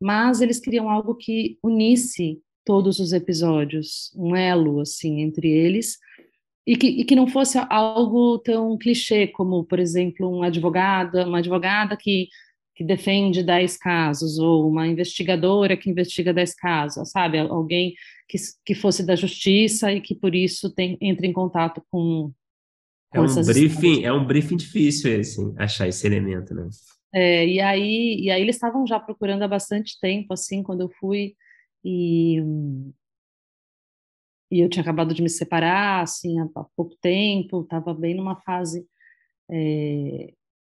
mas eles queriam algo que unisse todos os episódios, um elo, assim, entre eles, e que, e que não fosse algo tão clichê como, por exemplo, um advogado, uma advogada que, que defende 10 casos, ou uma investigadora que investiga 10 casos, sabe? Alguém que, que fosse da justiça e que, por isso, tem, entre em contato com, é um briefing, é um briefing difícil esse, achar esse elemento, né? É, e aí, e aí eles estavam já procurando há bastante tempo, assim, quando eu fui e e eu tinha acabado de me separar, assim, há, pouco tempo, estava bem numa fase é,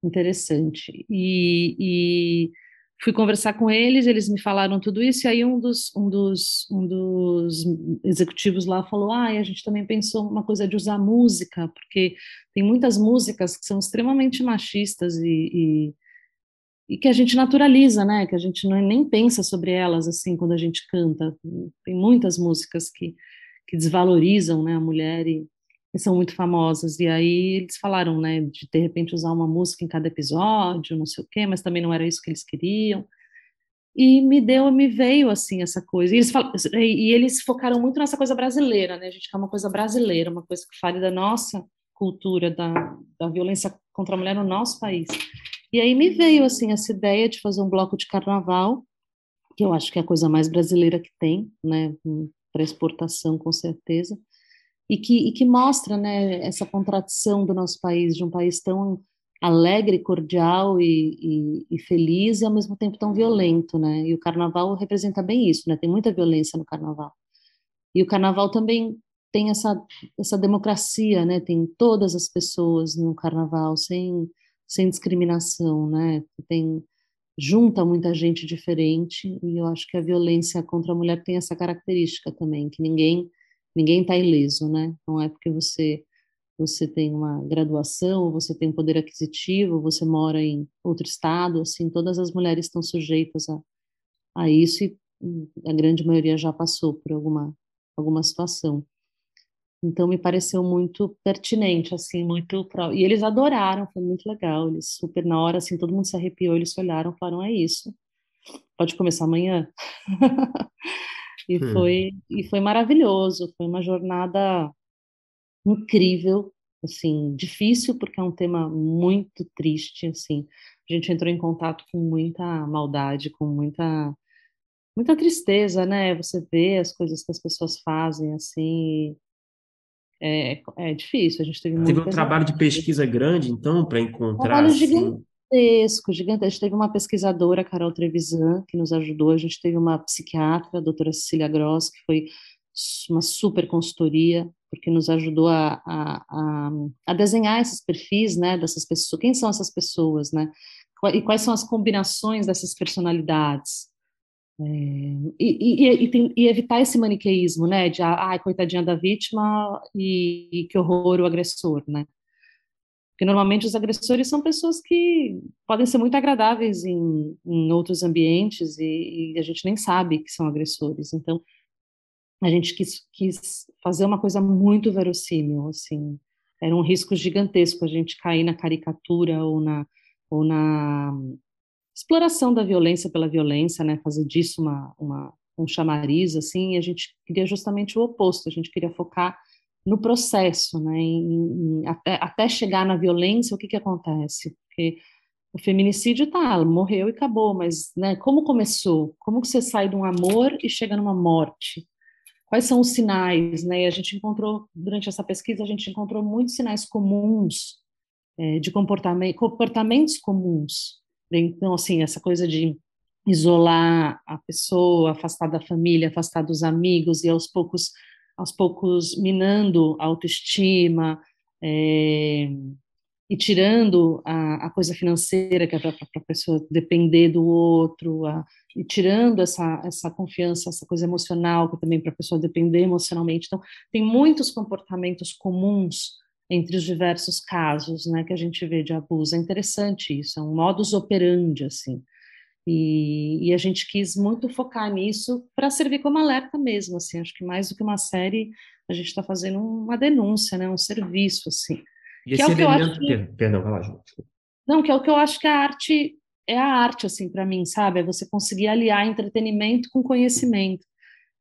interessante. E, e fui conversar com eles, eles me falaram tudo isso, e aí um dos, um dos, um dos executivos lá falou, ah, a gente também pensou uma coisa de usar música, porque tem muitas músicas que são extremamente machistas e, e, e que a gente naturaliza, né, que a gente não, nem pensa sobre elas, assim, quando a gente canta. Tem muitas músicas que, que desvalorizam, né, a mulher e, que são muito famosas. E aí eles falaram, né, de de repente usar uma música em cada episódio, não sei o quê, mas também não era isso que eles queriam. E me deu, me veio assim essa coisa. E eles, falam, e eles focaram muito nessa coisa brasileira, né? A gente quer uma coisa brasileira, uma coisa que fale da nossa cultura, da, da violência contra a mulher no nosso país. E aí me veio assim essa ideia de fazer um bloco de carnaval, que eu acho que é a coisa mais brasileira que tem, né? Para exportação, com certeza e que, e que mostra né, essa contradição do nosso país, de um país tão alegre, cordial e, e, e, feliz e ao mesmo tempo tão violento, né? E o carnaval representa bem isso, né? Tem muita violência no carnaval. E o carnaval também tem essa essa democracia, né? Tem todas as pessoas no carnaval sem sem discriminação, né? Tem junta muita gente diferente e eu acho que a violência contra a mulher tem essa característica também, que ninguém ninguém está ileso, né? Não é porque você você tem uma graduação, você tem poder aquisitivo, você mora em outro estado, assim, todas as mulheres estão sujeitas a, a isso e hum, a grande maioria já passou por alguma alguma situação. Então me pareceu muito pertinente, assim, muito e eles adoraram, foi muito legal, eles super na hora assim, todo mundo se arrepiou, eles olharam, falaram é isso. Pode começar amanhã. E, hum. foi, e foi maravilhoso, foi uma jornada incrível, assim, difícil porque é um tema muito triste, assim. A gente entrou em contato com muita maldade, com muita muita tristeza, né? Você vê as coisas que as pessoas fazem, assim, é, é difícil. A gente teve, teve um trabalho de pesquisa grande, então, para encontrar. Um trabalho assim gigantesco, gigante. A gente teve uma pesquisadora, Carol Trevisan, que nos ajudou. A gente teve uma psiquiatra, a doutora Cecília Gross, que foi uma super consultoria, porque nos ajudou a, a, a, a, desenhar esses perfis, né, dessas pessoas. Quem são essas pessoas, né? E quais são as combinações dessas personalidades? É, e, e, e, e, evitar esse maniqueísmo, né, de, ah, coitadinha da vítima e, que horror o agressor, né? Porque normalmente os agressores são pessoas que podem ser muito agradáveis em, em outros ambientes e, e, a gente nem sabe que são agressores. Então, a gente quis, quis fazer uma coisa muito verossímil, assim. Era um risco gigantesco a gente cair na caricatura ou na, ou na exploração da violência pela violência, né? Fazer disso uma, uma, um chamariz, assim. E a gente queria justamente o oposto. A gente queria focar no processo, né? Em, em, até, até chegar na violência, o que que acontece? Porque o feminicídio tá, morreu e acabou, mas né, como começou? Como que você sai de um amor e chega numa morte? Quais são os sinais, né? A gente encontrou durante essa pesquisa, a gente encontrou muitos sinais comuns é, de comportamento, comportamentos comuns. Então, assim, essa coisa de isolar a pessoa, afastar da família, afastar dos amigos e aos poucos, aos poucos minando a autoestima, é, e tirando a, a coisa financeira, que é para a pessoa depender do outro, a, e tirando essa, essa confiança, essa coisa emocional, que também para a pessoa depender emocionalmente. Então, tem muitos comportamentos comuns entre os diversos casos né, que a gente vê de abuso. É interessante isso, é um modus operandi, assim. E, e a gente quis muito focar nisso para servir como alerta mesmo, assim. Acho que mais do que uma série, a gente está fazendo uma denúncia, né, um serviço, assim e que esse é o que elemento... eu acho que... Perdão, vai lá, Ju. Não, que é o que eu acho que a arte é a arte, assim, para mim, sabe? É você conseguir aliar entretenimento com conhecimento.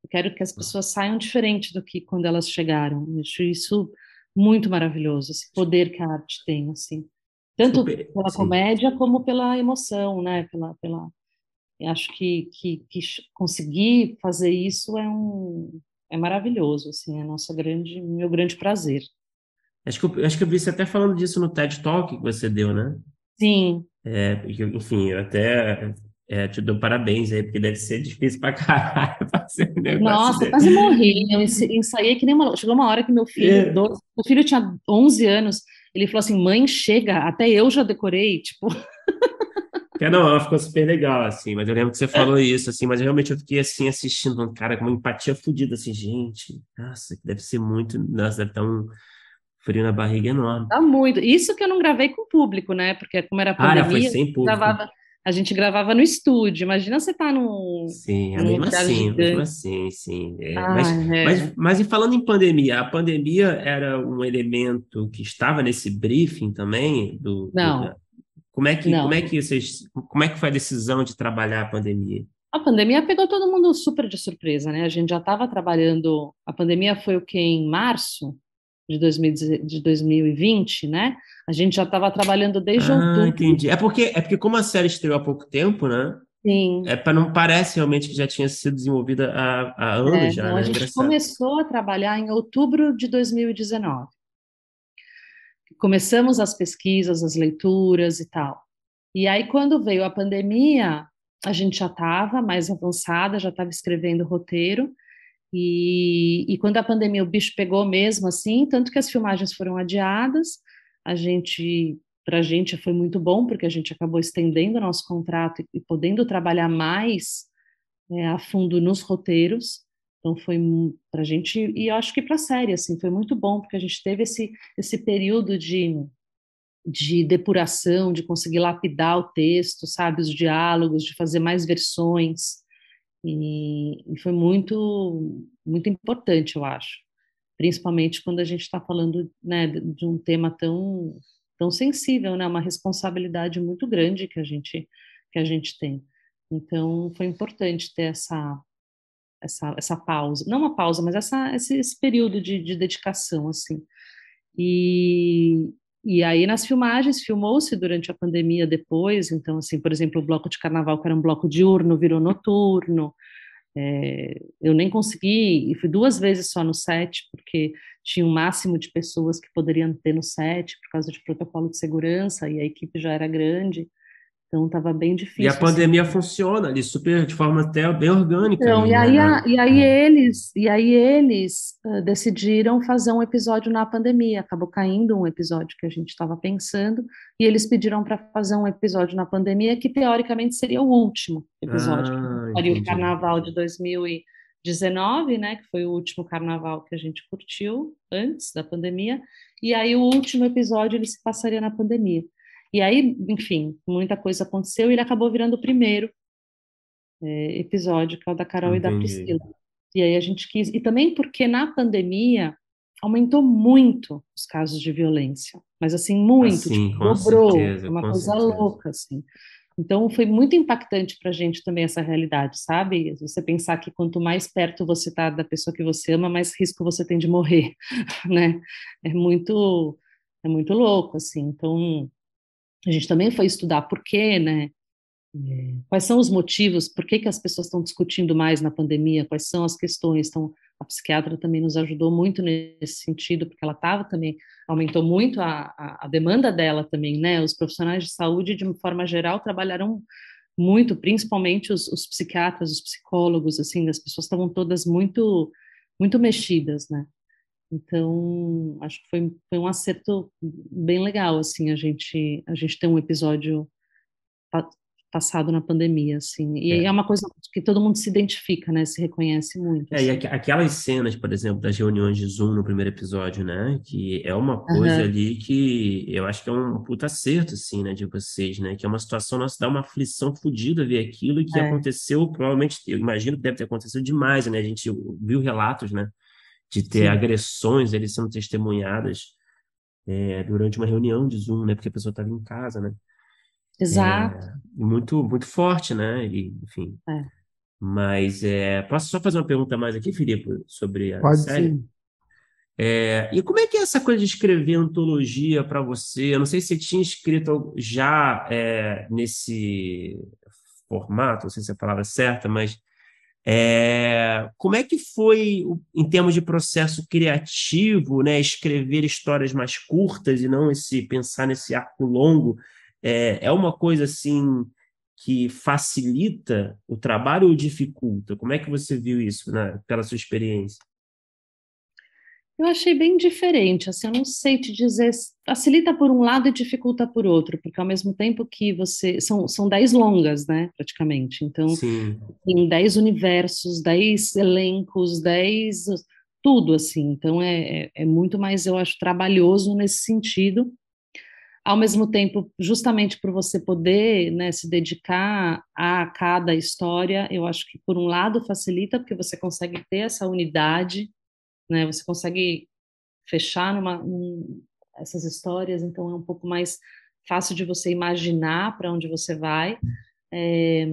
Eu quero que as pessoas saiam diferente do que quando elas chegaram. Eu acho isso muito maravilhoso, esse poder que a arte tem, assim. Tanto Super, pela sim. comédia como pela emoção, né? Pela, pela... Eu acho que, que, que conseguir fazer isso é um é maravilhoso, assim, é nossa grande, meu grande prazer. Acho que, eu, acho que eu vi você até falando disso no TED Talk que você deu, né? Sim. É, porque, enfim, eu até é, te dou parabéns aí, porque deve ser difícil pra caralho fazer um negócio Nossa, dele. quase morri. Eu ensaiei que nem uma... Chegou uma hora que meu filho, é. meu filho tinha 11 anos, ele falou assim, mãe, chega, até eu já decorei, tipo... É, não, ela ficou super legal, assim, mas eu lembro que você falou isso, assim, mas realmente eu fiquei, assim, assistindo, um cara com uma empatia fodida, assim, gente, nossa, deve ser muito, nossa, deve estar um frio na barriga enorme. Tá muito. Isso que eu não gravei com público, né? Porque como era pandemia, ah, foi sem público. Gravava, a gente gravava no estúdio. Imagina você tá num. Sim, num mesmo assim, mesmo assim, sim. É, ah, mas, é. Mas, mas e falando em pandemia, a pandemia era um elemento que estava nesse briefing também do. Não. Do, como é que, não. como é que vocês, como é que foi a decisão de trabalhar a pandemia? A pandemia pegou todo mundo super de surpresa, né? A gente já estava trabalhando. A pandemia foi o que em março de, 2000, de 2020, né? A gente já estava trabalhando desde ah, outubro. entendi. É porque, é porque como a série estreou há pouco tempo, né? Sim. É para não parece realmente que já tinha sido desenvolvida há, há anos é, já. Então, né? A gente começou a trabalhar em outubro de 2019. Começamos as pesquisas, as leituras e tal. E aí, quando veio a pandemia, a gente já estava mais avançada, já estava escrevendo roteiro, e, e quando a pandemia o bicho pegou mesmo assim, tanto que as filmagens foram adiadas, a gente para a gente foi muito bom porque a gente acabou estendendo o nosso contrato e, podendo trabalhar mais é, a fundo nos roteiros. Então foi para a gente e eu acho que para a série assim foi muito bom porque a gente teve esse esse período de de depuração, de conseguir lapidar o texto, sabe, os diálogos, de fazer mais versões. E, e foi muito, muito importante, eu acho. Principalmente quando a gente está falando né, de um tema tão, tão sensível, né, uma responsabilidade muito grande que a gente, que a gente tem. Então, foi importante ter essa, essa, essa pausa, não uma pausa, mas essa, esse, esse período de, de dedicação, assim. E, e aí, nas filmagens, filmou-se durante a pandemia depois, então, assim, por exemplo, o bloco de carnaval, que era um bloco diurno, virou noturno. É, eu nem consegui, e fui duas vezes só no set, porque tinha um máximo de pessoas que poderiam ter no set, por causa de protocolo de segurança, e a equipe já era grande. Então estava bem difícil. E a pandemia assim. funciona ali super de forma até bem orgânica. Então, e, aí, né? e aí é. eles, e aí eles uh, decidiram fazer um episódio na pandemia. Acabou caindo um episódio que a gente estava pensando e eles pediram para fazer um episódio na pandemia que teoricamente seria o último episódio. Ah, seria o Carnaval de 2019, né? Que foi o último Carnaval que a gente curtiu antes da pandemia. E aí o último episódio ele se passaria na pandemia. E aí, enfim, muita coisa aconteceu e ele acabou virando o primeiro é, episódio, que é o da Carol Entendi. e da Priscila. E aí a gente quis. E também porque na pandemia aumentou muito os casos de violência, mas assim, muito, assim, tipo, dobrou, certeza, uma coisa certeza. louca, assim. Então, foi muito impactante para a gente também essa realidade, sabe? Você pensar que quanto mais perto você está da pessoa que você ama, mais risco você tem de morrer, né? É muito, é muito louco, assim. Então, a gente também foi estudar por quê, né? É, quais são os motivos, por que, que as pessoas estão discutindo mais na pandemia, quais são as questões. Então, a psiquiatra também nos ajudou muito nesse sentido, porque ela estava também, aumentou muito a, a, a, demanda dela também, né? Os profissionais de saúde, de forma geral, trabalharam muito, principalmente os, os psiquiatras, os psicólogos, assim, as pessoas estavam todas muito, muito mexidas, né? Então, acho que foi, foi um acerto bem legal, assim, a gente, a gente ter um episódio passado na pandemia, assim. E é. é. uma coisa que todo mundo se identifica, né? Se reconhece muito. É, assim. e aqu aquelas cenas, por exemplo, das reuniões de Zoom no primeiro episódio, né? Que é uma coisa uhum. ali que eu acho que é um puta acerto, assim, né? De vocês, né? Que é uma situação, nossa, dá uma aflição fodida ver aquilo que é. aconteceu, provavelmente, eu imagino que deve ter acontecido demais, né? A gente viu relatos, né? De ter Sim. agressões, eles sendo testemunhadas é, durante uma reunião de Zoom, né? Porque a pessoa estava em casa, né? Exato. É, muito, muito forte, né? E, enfim. É. Mas é, posso só fazer uma pergunta mais aqui, Filipe, sobre a Pode série? Sim. É, e como é que é essa coisa de escrever antologia para você? Eu não sei se você tinha escrito já é, nesse formato, não sei se é a palavra certa, mas é, como é que foi, em termos de processo criativo, né, escrever histórias mais curtas e não esse pensar nesse arco longo? é, é uma coisa assim que facilita o trabalho ou dificulta? Como é que você viu isso né, pela sua experiência? Eu achei bem diferente, assim, eu não sei te dizer, facilita por um lado e dificulta por outro, porque ao mesmo tempo que você, são, são dez longas, né, praticamente, então, Sim. em dez universos, dez elencos, dez, tudo, assim, então é, é, é muito mais, eu acho, trabalhoso nesse sentido, ao mesmo tempo, justamente por você poder né, se dedicar a cada história, eu acho que por um lado facilita, porque você consegue ter essa unidade, né, você consegue fechar numa, um, essas histórias, então é um pouco mais fácil de você imaginar para onde você vai. É,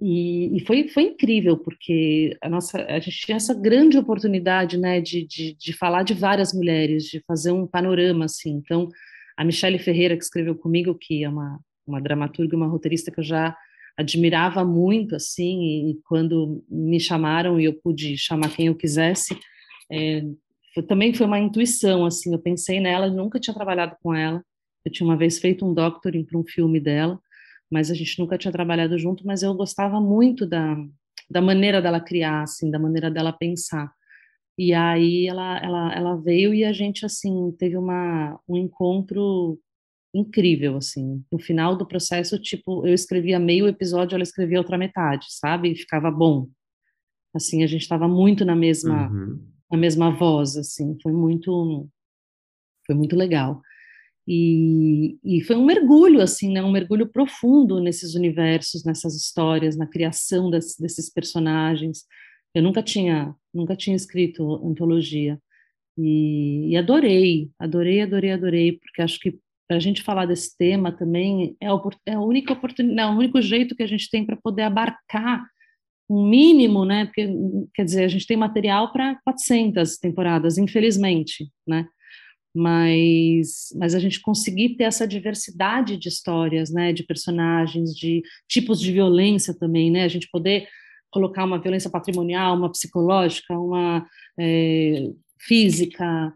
e, e, foi, foi incrível, porque a, nossa, a gente tinha essa grande oportunidade né, de, de, de falar de várias mulheres, de fazer um panorama assim. Então, a Michelle Ferreira, que escreveu comigo, que é uma, uma dramaturga uma roteirista que eu já admirava muito, assim, e, e quando me chamaram e eu pude chamar quem eu quisesse, é, foi, também foi uma intuição, assim, eu pensei nela, nunca tinha trabalhado com ela, eu tinha uma vez feito um doctoring para um filme dela, mas a gente nunca tinha trabalhado junto, mas eu gostava muito da, da maneira dela criar, assim, da maneira dela pensar. E aí ela, ela, ela veio e a gente, assim, teve uma, um encontro incrível, assim. No final do processo, tipo, eu escrevia meio episódio, ela escrevia outra metade, sabe? E ficava bom. Assim, a gente estava muito na mesma, uhum. na mesma voz, assim. Foi muito, foi muito legal. E, e, foi um mergulho, assim, né, um mergulho profundo nesses universos, nessas histórias, na criação das, desses personagens. Eu nunca tinha, nunca tinha escrito antologia e, e adorei, adorei, adorei, adorei, porque acho que a gente falar desse tema também é, é a única oportunidade, é o único jeito que a gente tem para poder abarcar um mínimo, né? Porque, quer dizer, a gente tem material para 400 temporadas, infelizmente, né? mas, mas a gente conseguir ter essa diversidade de histórias, né, de personagens, de tipos de violência também, né, a gente poder colocar uma violência patrimonial, uma psicológica, uma é, física,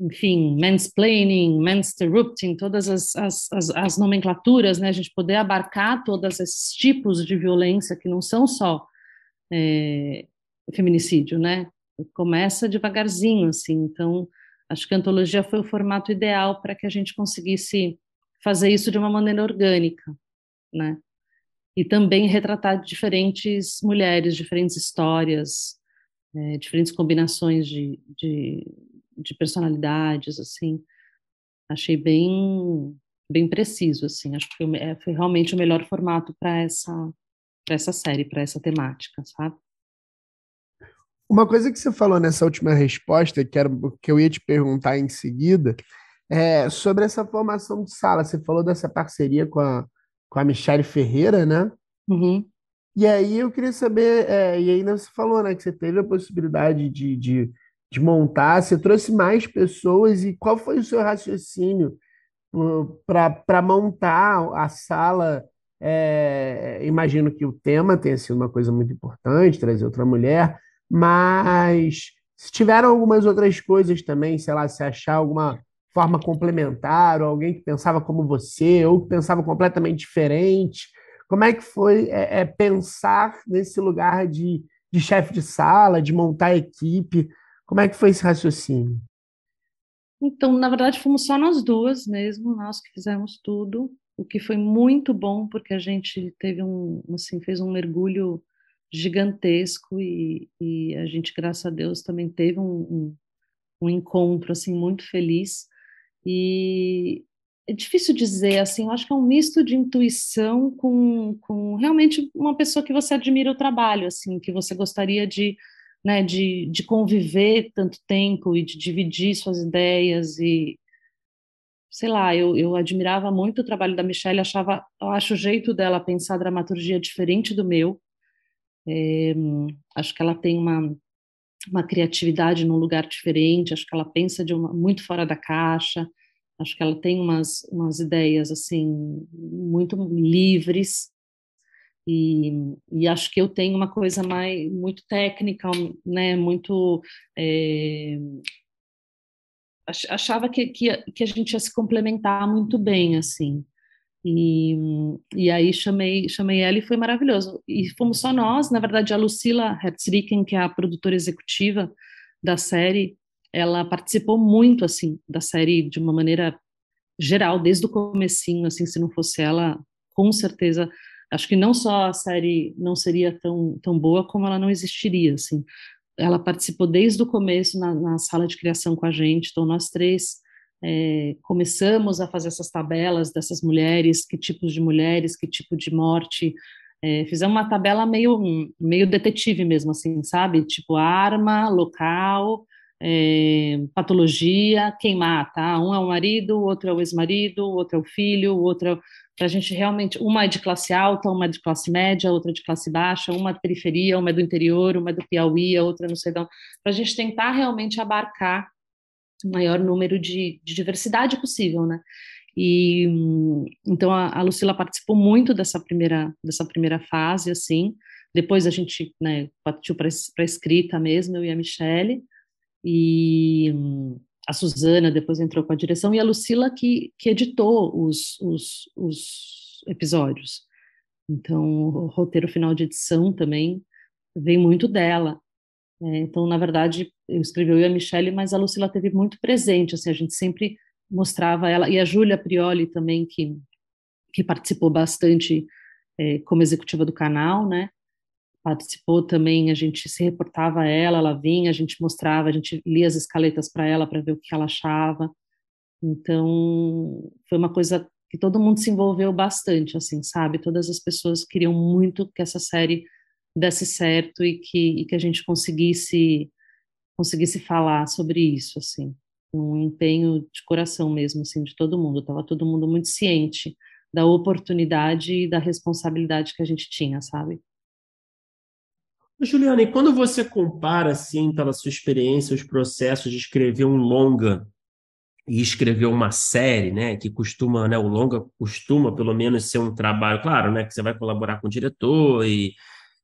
enfim, mansplaining, mansterrupting, todas as, as, as, as, nomenclaturas, né, a gente poder abarcar todos esses tipos de violência que não são só é, feminicídio, né, começa devagarzinho, assim, então Acho que a antologia foi o formato ideal para que a gente conseguisse fazer isso de uma maneira orgânica, né? E também retratar diferentes mulheres, diferentes histórias, é, diferentes combinações de, de, de, personalidades, assim. Achei bem bem preciso, assim. Acho que foi, é, foi realmente o melhor formato para essa para essa série, para essa temática, sabe? Uma coisa que você falou nessa última resposta, que era que eu ia te perguntar em seguida, É, sobre essa formação de sala, você falou dessa parceria com a, com a Michelle Ferreira, né? Uhum. E aí eu queria saber, é, e ainda você falou, né, que você teve a possibilidade de, de, de montar, você trouxe mais pessoas, e qual foi o seu raciocínio para montar a sala? É, imagino que o tema tenha sido uma coisa muito importante, trazer outra mulher, mas se tiveram algumas outras coisas também, sei lá, se achar alguma forma complementar, ou alguém que pensava como você, ou que pensava completamente diferente, como é que foi é, é, pensar nesse lugar de, de chefe de sala, de montar equipe? Como é que foi esse raciocínio? Então, na verdade, fomos só nós duas mesmo, nós que fizemos tudo, o que foi muito bom, porque a gente teve um, assim, fez um mergulho gigantesco e, e a gente, graças a Deus, também teve um, um, um encontro, assim, muito feliz. E é difícil dizer, assim, eu acho que é um misto de intuição com, com realmente uma pessoa que você admira o trabalho, assim, que você gostaria de, né, de, de conviver tanto tempo e de dividir suas ideias e, sei lá, eu, eu admirava muito o trabalho da Michelle, achava, eu acho o jeito dela pensar dramaturgia diferente do meu, é, acho que ela tem uma, uma criatividade num lugar diferente, acho que ela pensa de uma, muito fora da caixa, Acho que ela tem umas, umas ideias assim muito livres e, e acho que eu tenho uma coisa mais muito técnica, né? Muito é, achava que, que, que a gente ia se complementar muito bem assim. E, e aí chamei chamei ela e foi maravilhoso. E fomos só nós, na verdade a Lucila Herzriken, que é a produtora executiva da série, ela participou muito assim da série de uma maneira geral desde o comecinho assim se não fosse ela com certeza acho que não só a série não seria tão tão boa como ela não existiria assim ela participou desde o começo na, na sala de criação com a gente então nós três é, começamos a fazer essas tabelas dessas mulheres que tipos de mulheres que tipo de morte é, fizemos uma tabela meio meio detetive mesmo assim sabe tipo arma local é, patologia, quem mata. Ah, um é o marido, o outro é o ex-marido, o outro é o filho, o outro é... Para a gente realmente, uma é de classe alta, uma é de classe média, outra é de classe baixa, uma é de periferia, uma é do interior, uma é do Piauí, a outra não sei de. Para a gente tentar realmente abarcar o maior número de, de diversidade possível, né? E então a, a Lucila participou muito dessa primeira dessa primeira fase, assim. Depois a gente né, partiu para a escrita mesmo, eu e a Michelle e a Suzana depois entrou com a direção, e a Lucila que, que editou os, os, os episódios. Então, o roteiro final de edição também vem muito dela. É, então, na verdade, eu escrevi eu e a Michelle, mas a Lucila teve muito presente, assim, a gente sempre mostrava ela, e a Júlia Prioli também, que, que participou bastante é, como executiva do canal, né, participou também, a gente se reportava a ela, ela vinha, a gente mostrava, a gente lia as escaletas para ela para ver o que ela achava. Então, foi uma coisa que todo mundo se envolveu bastante, assim, sabe? Todas as pessoas queriam muito que essa série desse certo e que, e que a gente conseguisse conseguisse falar sobre isso, assim. Um empenho de coração mesmo, assim, de todo mundo. Tava todo mundo muito ciente da oportunidade e da responsabilidade que a gente tinha, sabe? Juliana, e quando você compara, assim, pela sua experiência, os processos de escrever um longa e escrever uma série, né, que costuma, né, o longa costuma pelo menos ser um trabalho, claro, né, que você vai colaborar com o diretor e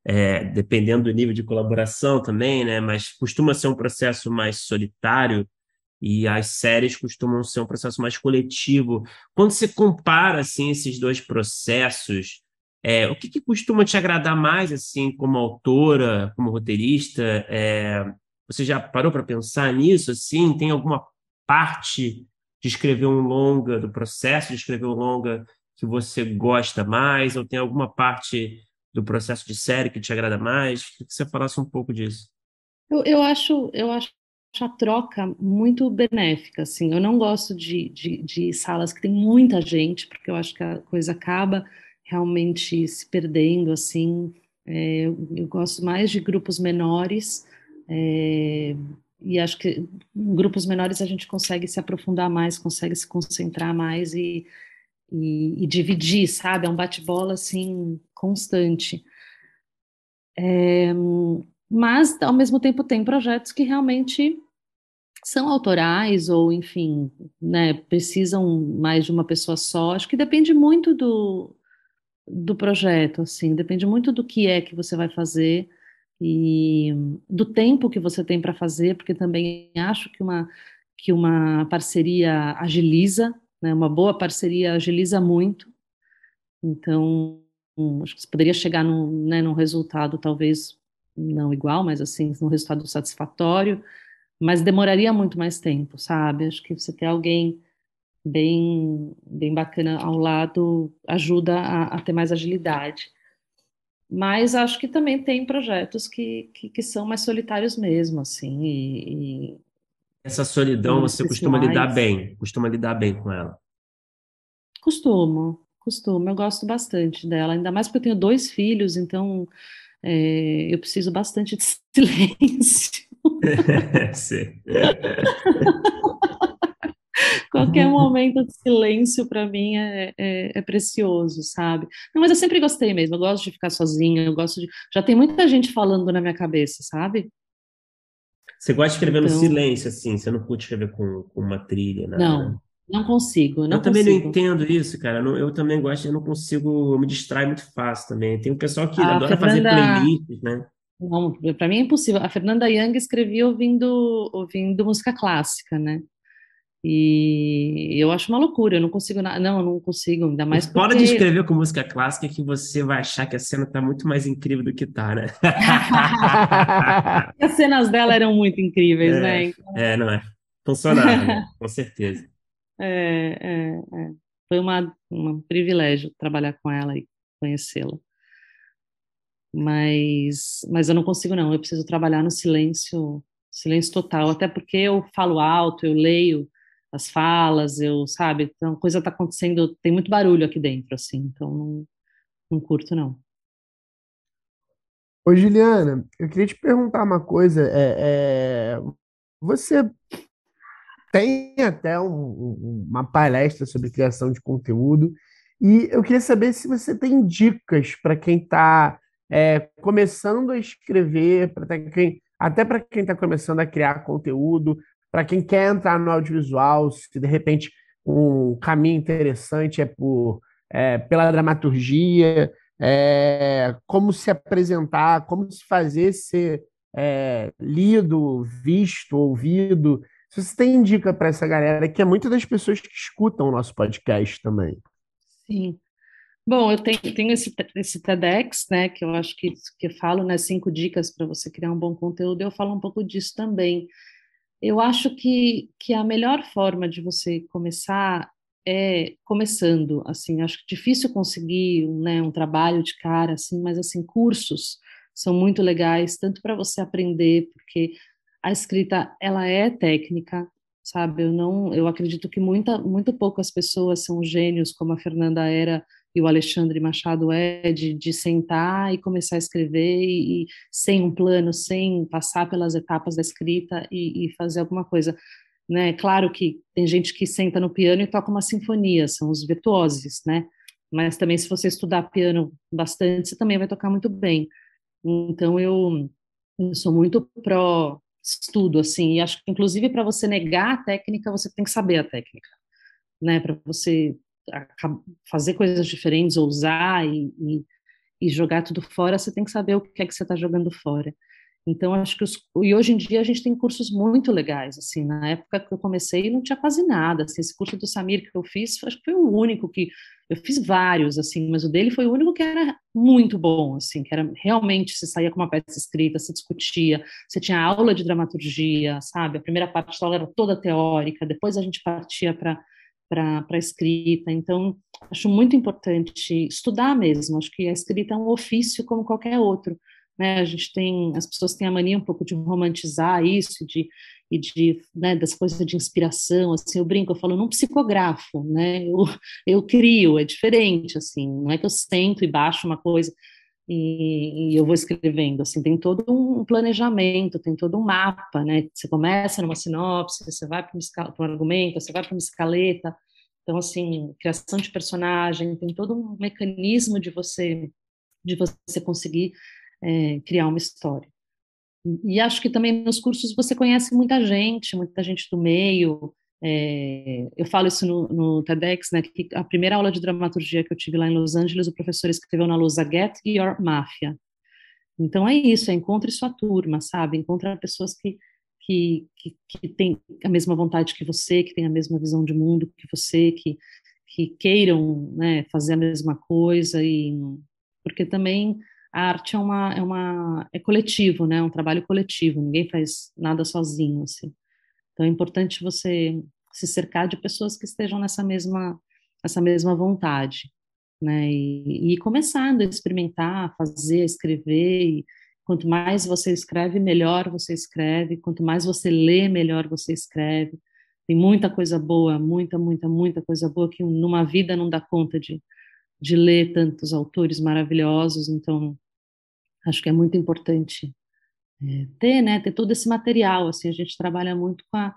é, dependendo do nível de colaboração também, né, mas costuma ser um processo mais solitário e as séries costumam ser um processo mais coletivo. Quando você compara assim esses dois processos, é, o que, que, costuma te agradar mais, assim, como autora, como roteirista? É, você já parou para pensar nisso, assim? Tem alguma parte de escrever um longa, do processo de escrever um longa que você gosta mais? Ou tem alguma parte do processo de série que te agrada mais? Queria que você falasse um pouco disso. Eu, eu acho, eu acho a troca muito benéfica, assim. Eu não gosto de, de, de salas que tem muita gente, porque eu acho que a coisa acaba realmente se perdendo, assim. É, eu, eu, gosto mais de grupos menores, é, e acho que em grupos menores a gente consegue se aprofundar mais, consegue se concentrar mais e, e, e dividir, sabe? É um bate-bola assim constante. É, mas ao mesmo tempo tem projetos que realmente são autorais ou enfim, né, precisam mais de uma pessoa só. Acho que depende muito do, do projeto, assim, depende muito do que é que você vai fazer e do tempo que você tem para fazer, porque também acho que uma, que uma parceria agiliza, né, uma boa parceria agiliza muito, então acho que você poderia chegar num, né, num resultado talvez não igual, mas assim, num resultado satisfatório, mas demoraria muito mais tempo, sabe? Acho que você ter alguém bem, bem bacana ao lado ajuda a, a ter mais agilidade. Mas acho que também tem projetos que, que, que são mais solitários mesmo, assim, e, e essa solidão você costuma lidar bem, costuma lidar bem com ela? Costumo, costumo. Eu gosto bastante dela, ainda mais porque eu tenho dois filhos, então é, eu preciso bastante de silêncio. Sim. Qualquer momento de silêncio para mim é, é, é, precioso, sabe? Não, mas eu sempre gostei mesmo. Eu gosto de ficar sozinha. Eu gosto de. Já tem muita gente falando na minha cabeça, sabe? Você gosta de escrever então... no silêncio, assim? Você não curte escrever com, com uma trilha, nada? Não, né? não consigo. Não eu também não entendo isso, cara. Eu também gosto, eu não consigo, eu me distrai muito fácil também. Tem um pessoal que a adora Fernanda... fazer playlists, né? Não, para mim é impossível. A Fernanda Young escrevia ouvindo, ouvindo música clássica, né? E eu acho uma loucura, eu não consigo, não, eu não consigo, ainda mais porque... Fora de escrever com música clássica que você vai achar que a cena está muito mais incrível do que tá, né? As cenas dela eram muito incríveis, é, né? Então... É, não é? Funcionava, né? com certeza. É, é, é. Foi uma, um privilégio trabalhar com ela e conhecê-la. Mas, mas eu não consigo, não. Eu preciso trabalhar no silêncio, silêncio total. Até porque eu falo alto, eu leio as falas, eu, sabe, então coisa está acontecendo, tem muito barulho aqui dentro, assim, então não, não curto, não. Ô, Juliana, eu queria te perguntar uma coisa, é, é você tem até um, uma palestra sobre criação de conteúdo, e eu queria saber se você tem dicas para quem está é, começando a escrever, quem, até para quem está começando a criar conteúdo, para quem quer entrar no audiovisual, se de repente um caminho interessante é por é, pela dramaturgia, é, como se apresentar, como se fazer ser é, lido, visto, ouvido. Se você tem dica para essa galera, que é muitas das pessoas que escutam o nosso podcast também. Sim. Bom, eu tenho, tenho esse, esse TEDx, né, que eu acho que, que eu falo, né, cinco dicas para você criar um bom conteúdo, eu falo um pouco disso também. Eu acho que, que a melhor forma de você começar é começando, assim, acho difícil conseguir né, um trabalho de cara, assim, mas, assim, cursos são muito legais, tanto para você aprender, porque a escrita, ela é técnica, sabe, eu não, eu acredito que muita, muito poucas pessoas são gênios, como a Fernanda era, e o Alexandre Machado é de, de sentar e começar a escrever e, e, sem um plano, sem passar pelas etapas da escrita e, e, fazer alguma coisa. Né? Claro que tem gente que senta no piano e toca uma sinfonia, são os virtuosos, né? Mas também se você estudar piano bastante, você também vai tocar muito bem. Então eu, eu sou muito pró estudo, assim, e acho que inclusive para você negar a técnica, você tem que saber a técnica, né? Para você fazer coisas diferentes, ousar e, e, e, jogar tudo fora, você tem que saber o que é que você está jogando fora. Então, acho que os, e hoje em dia a gente tem cursos muito legais, assim, na época que eu comecei não tinha quase nada, assim, esse curso do Samir que eu fiz, acho que foi o único que, eu fiz vários, assim, mas o dele foi o único que era muito bom, assim, que era realmente, você saía com uma peça escrita, se discutia, você tinha aula de dramaturgia, sabe, a primeira parte da aula era toda teórica, depois a gente partia para para a escrita. Então, acho muito importante estudar mesmo. Acho que a escrita é um ofício como qualquer outro. Né? A gente tem, as pessoas têm a mania um pouco de romantizar isso, de e de né, das coisas de inspiração. Assim, eu brinco, eu falo, não psicografo, né? Eu, eu crio, é diferente, assim. Não é que eu sento e baixo uma coisa. E, e, eu vou escrevendo, assim, tem todo um planejamento, tem todo um mapa, né? Você começa numa sinopse, você vai para um, argumento, você vai para uma escaleta, então, assim, criação de personagem, tem todo um mecanismo de você, de você conseguir é, criar uma história. E, e acho que também nos cursos você conhece muita gente, muita gente do meio, é, eu falo isso no, no, TEDx, né, que a primeira aula de dramaturgia que eu tive lá em Los Angeles, o professor escreveu na lousa Get Your Mafia. Então é isso, é encontre sua turma, sabe? Encontre pessoas que, que, que, que têm a mesma vontade que você, que têm a mesma visão de mundo que você, que, que queiram né, fazer a mesma coisa, e porque também a arte é uma, é uma é coletivo, né? É um trabalho coletivo, ninguém faz nada sozinho, assim. Então é importante você se cercar de pessoas que estejam nessa mesma, essa mesma vontade, né? E, e começando a experimentar, fazer, escrever. E quanto mais você escreve, melhor você escreve. Quanto mais você lê, melhor você escreve. Tem muita coisa boa, muita, muita, muita coisa boa que numa vida não dá conta de, de ler tantos autores maravilhosos. Então, acho que é muito importante é, ter, né, ter todo esse material, assim, a gente trabalha muito com, a,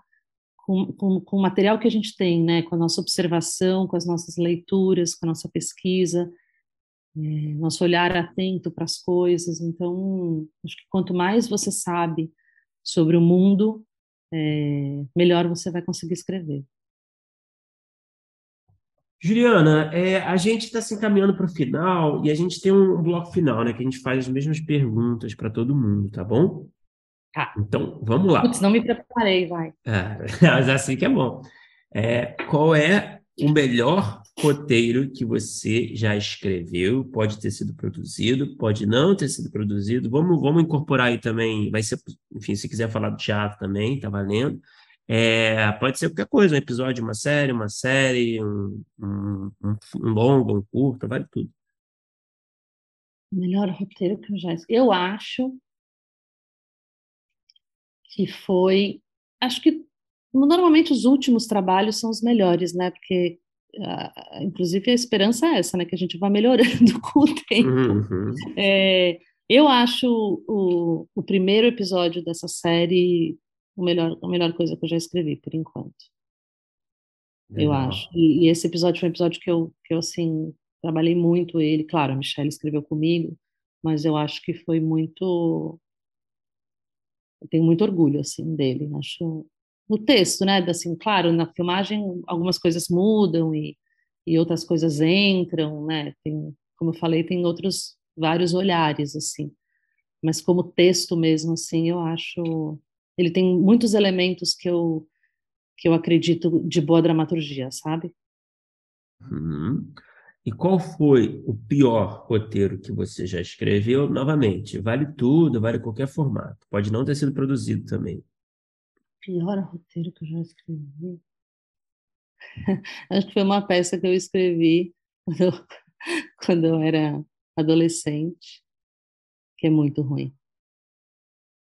com, com, com, o material que a gente tem, né, com a nossa observação, com as nossas leituras, com a nossa pesquisa, é, nosso olhar atento para as coisas, então, acho que quanto mais você sabe sobre o mundo, é, melhor você vai conseguir escrever. Juliana, é, a gente está se encaminhando para o final e a gente tem um bloco final, né? Que a gente faz as mesmas perguntas para todo mundo, tá bom? Tá. Então, vamos lá. Putz, não me preparei, vai. É, mas é assim que é bom. É, qual é o melhor roteiro que você já escreveu? Pode ter sido produzido, pode não ter sido produzido. Vamos, vamos incorporar aí também. Vai ser, enfim, se quiser falar do teatro também, tá valendo. É, pode ser qualquer coisa, um episódio, uma série, uma série, um, um, um, um longo, um curto, vale tudo. Melhor roteiro que eu já Eu acho que foi. Acho que normalmente os últimos trabalhos são os melhores, né? Porque, uh, inclusive, a esperança é essa, né? Que a gente vá melhorando com o tempo. Uhum. É, eu acho o, o primeiro episódio dessa série o melhor, a melhor coisa que eu já escrevi, por enquanto. Legal. Eu acho. E, e, esse episódio foi um episódio que eu, que eu, assim, trabalhei muito ele. Claro, a Michelle escreveu comigo, mas eu acho que foi muito... Eu tenho muito orgulho, assim, dele. Acho... No texto, né? Assim, claro, na filmagem algumas coisas mudam e, e outras coisas entram, né? Tem, como eu falei, tem outros vários olhares, assim. Mas como texto mesmo, assim, eu acho ele tem muitos elementos que eu que eu acredito de boa dramaturgia, sabe? Uhum. E qual foi o pior roteiro que você já escreveu? Novamente, vale tudo, vale qualquer formato. Pode não ter sido produzido também. Pior roteiro que eu já escrevi? Acho que foi uma peça que eu escrevi quando eu, quando eu era adolescente, que é muito ruim.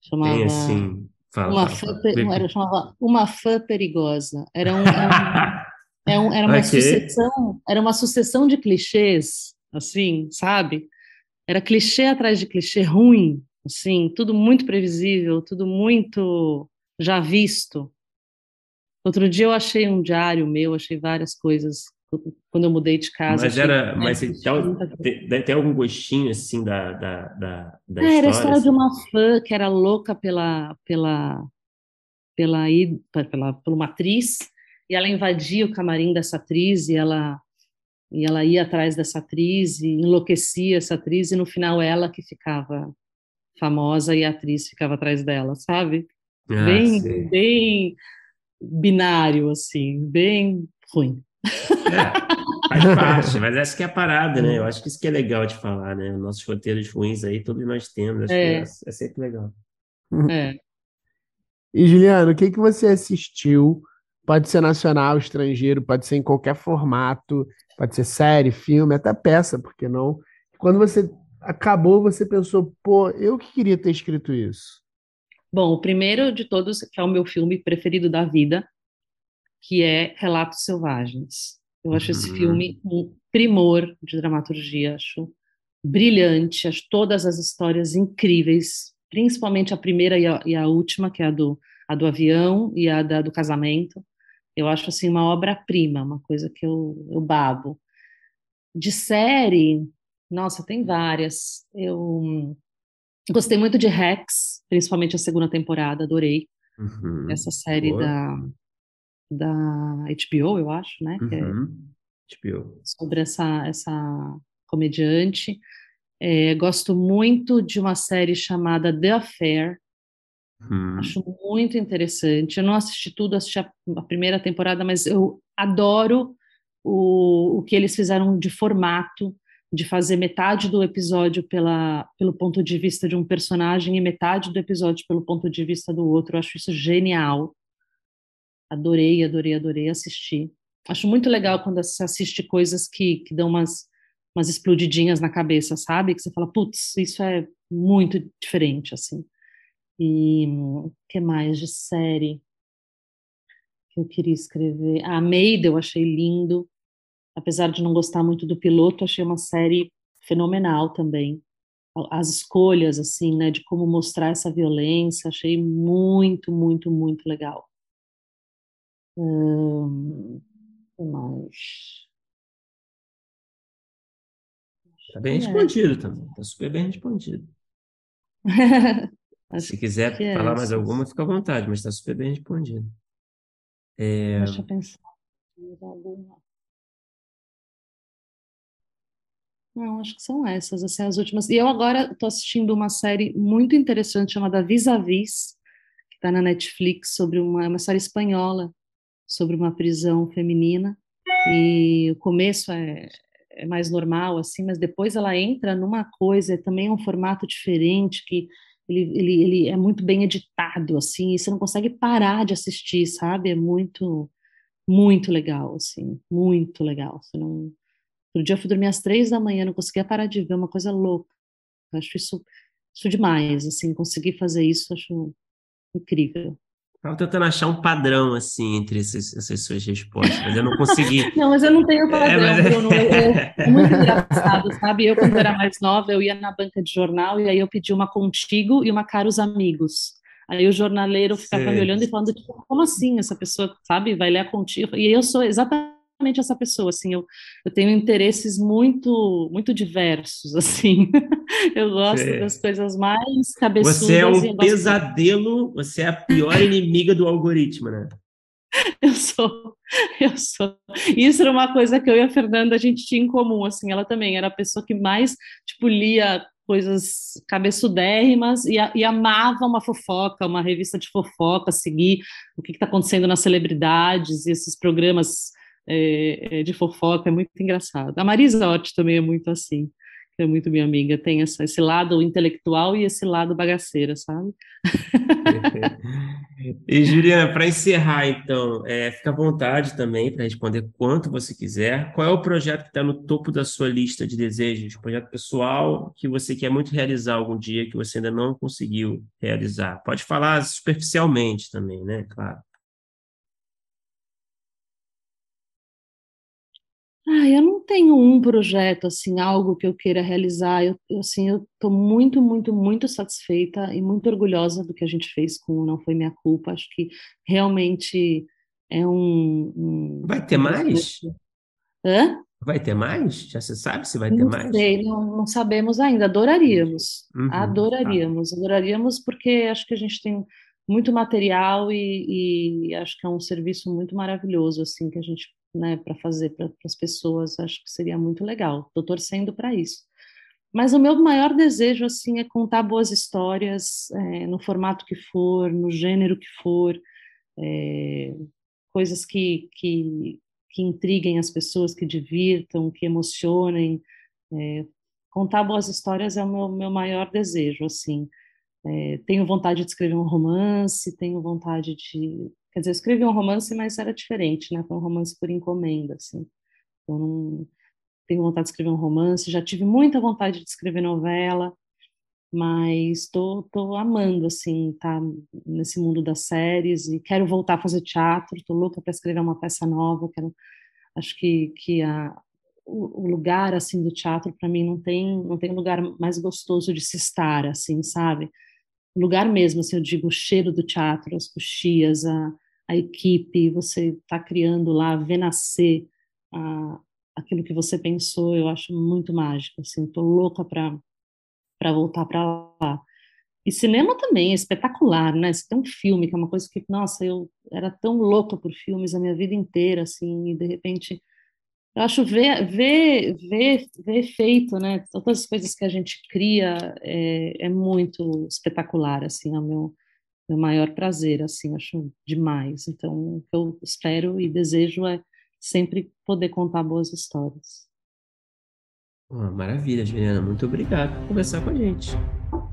Chamava... Tem assim, Fala, uma, fala, fã. Era, chamava Uma Fã Perigosa. Era, um, era, um, era, um, era uma okay. sucessão, era uma sucessão de clichês, assim, sabe? Era clichê atrás de clichê ruim, assim, tudo muito previsível, tudo muito já visto. Outro dia eu achei um diário meu, achei várias coisas quando eu mudei de casa. Mas era, mas então, tem, tem, algum gostinho assim da, da, da, da é, história? Era a história assim? de uma fã que era louca pela pela pela, pela, pela uma atriz e ela invadia o camarim dessa atriz e ela e ela ia atrás dessa atriz e enlouquecia essa atriz e no final ela que ficava famosa e a atriz ficava atrás dela, sabe? Ah, bem bem binário assim, bem ruim. É, faz parte, mas essa que é a parada, né? Eu acho que isso que é legal de falar, né? Nossos roteiros ruins aí, todos nós temos, acho é. que é, é sempre legal. É. E, Juliano, o que, que você assistiu? Pode ser nacional, estrangeiro, pode ser em qualquer formato, pode ser série, filme, até peça, porque não? Quando você acabou, você pensou, pô, eu que queria ter escrito isso. Bom, o primeiro de todos, que é o meu filme preferido da vida, que é Relatos Selvagens. Eu acho uhum. esse filme um primor de dramaturgia, acho brilhante, acho todas as histórias incríveis, principalmente a primeira e a, e a última, que é a do, a do avião e a da, do casamento. Eu acho assim uma obra-prima, uma coisa que eu, eu babo. De série, nossa, tem várias. Eu gostei muito de Rex, principalmente a segunda temporada, adorei. Uhum, Essa série da, da HBO, eu acho, né? Uhum, que é HBO. Sobre essa, essa comediante. É, gosto muito de uma série chamada The Affair. Hum. Acho muito interessante. Eu não assisti tudo, assisti a, a primeira temporada, mas eu adoro o, o que eles fizeram de formato, de fazer metade do episódio pela, pelo ponto de vista de um personagem e metade do episódio pelo ponto de vista do outro. Eu acho isso genial. Adorei, adorei, adorei assistir. Acho muito legal quando você assiste coisas que, que dão umas umas explodidinhas na cabeça, sabe? Que você fala, putz, isso é muito diferente, assim. E o que mais de série que eu queria escrever? A Maid eu achei lindo, apesar de não gostar muito do piloto, achei uma série fenomenal também. As escolhas, assim, né, de como mostrar essa violência, achei muito, muito, muito legal. Hum, que mais? Tá bem é. respondido também. Tá super bem respondido. Se quiser é falar mais alguma, fica à vontade, mas está super bem respondido. É... Deixa eu pensar. Não, acho que são essas, assim, as últimas. E eu agora estou assistindo uma série muito interessante chamada Vis a Vis, que está na Netflix, sobre uma, uma série espanhola, sobre uma prisão feminina. E o começo é, é mais normal, assim, mas depois ela entra numa coisa, também é um formato diferente, que ele, ele, ele é muito bem editado, assim, e você não consegue parar de assistir, sabe? É muito, muito legal, assim, muito legal. Você não... Dia eu fui dormir às três da manhã, não conseguia parar de ver, uma coisa louca. Eu acho isso, isso demais, assim, conseguir fazer isso, acho incrível. Estava tentando achar um padrão, assim, entre essas, essas, suas respostas, mas eu não consegui. não, mas eu não tenho padrão, é, mas... Bruno. É muito engraçado, sabe? Eu, quando era mais nova, eu ia na banca de jornal e aí eu pedi uma contigo e uma caros amigos. Aí o jornaleiro ficava Sei. me olhando e falando, tipo, como assim essa pessoa, sabe, vai ler a contigo? E eu sou exatamente exatamente essa pessoa, assim, eu, eu tenho interesses muito, muito diversos, assim, eu gosto das coisas mais cabeçudas. Você é um pesadelo, de... você é a pior inimiga do algoritmo, né? Eu sou, eu sou. Isso era uma coisa que eu e a Fernanda a gente tinha em comum, assim, ela também era a pessoa que mais, tipo, lia coisas cabeçudérrimas e, e amava uma fofoca, uma revista de fofoca, seguir o que está acontecendo nas celebridades e esses programas é, é, de fofoca, é muito engraçado. A Marisa Hort também é muito assim, é muito minha amiga, tem essa, esse lado intelectual e esse lado bagaceira, sabe? e Juliana, para encerrar, então, é, fica à vontade também para responder quanto você quiser. Qual é o projeto que está no topo da sua lista de desejos? Projeto pessoal que você quer muito realizar algum dia que você ainda não conseguiu realizar? Pode falar superficialmente também, né? Claro. Ah, eu não tenho um projeto, assim, algo que eu queira realizar. Eu, eu assim, eu estou muito, muito, muito satisfeita e muito orgulhosa do que a gente fez com Não Foi Minha Culpa. Acho que realmente é um... um vai ter mais? Hã? Vai ter mais? Já se sabe se vai ter não mais? Sei, não, não sabemos ainda. Adoraríamos. Uhum, adoraríamos. Tá. Adoraríamos porque acho que a gente tem muito material e, e acho que é um serviço muito maravilhoso, assim, que a gente né, para fazer para as pessoas, acho que seria muito legal. Estou torcendo para isso. Mas o meu maior desejo assim é contar boas histórias é, no formato que for, no gênero que for, é, coisas que, que, que intriguem as pessoas, que divirtam, que emocionem. É, contar boas histórias é o meu, meu maior desejo, assim. É, tenho vontade de escrever um romance, tenho vontade de Quer dizer, eu escrevi um romance, mas era diferente, né? Foi um romance por encomenda, assim. Eu não tenho vontade de escrever um romance, já tive muita vontade de escrever novela, mas estou amando, assim, tá nesse mundo das séries e quero voltar a fazer teatro, estou louca para escrever uma peça nova, quero, acho que, que a, o, o lugar assim do teatro para mim não tem não tem lugar mais gostoso de se estar assim sabe o lugar mesmo assim eu digo o cheiro do teatro as coxias a, a equipe você está criando lá ver nascer a, aquilo que você pensou eu acho muito mágico assim tô louca para para voltar para lá e cinema também é espetacular, né? Você tem um filme que é uma coisa que, nossa, eu era tão louca por filmes a minha vida inteira, assim, e de repente eu acho ver, ver, ver, ver feito, né? Todas as coisas que a gente cria é, é muito espetacular, assim, é o meu, meu maior prazer, assim, acho demais. Então, o que eu espero e desejo é sempre poder contar boas histórias. Oh, maravilha, Juliana. Muito obrigado por conversar com a gente.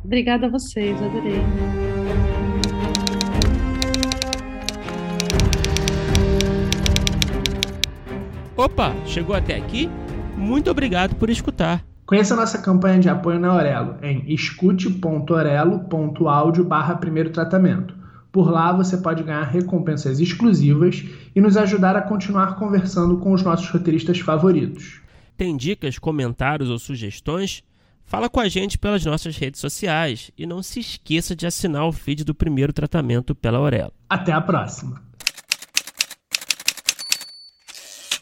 Obrigada a vocês, adorei. Opa, chegou até aqui? Muito obrigado por escutar. Conheça nossa campanha de apoio na Aurelo em escute.orelo.audio barra primeiro tratamento. Por lá você pode ganhar recompensas exclusivas e nos ajudar a continuar conversando com os nossos roteiristas favoritos. Tem dicas, comentários ou sugestões? Fala com a gente pelas nossas redes sociais e não se esqueça de assinar o feed do primeiro tratamento pela Aurelo. Até a próxima!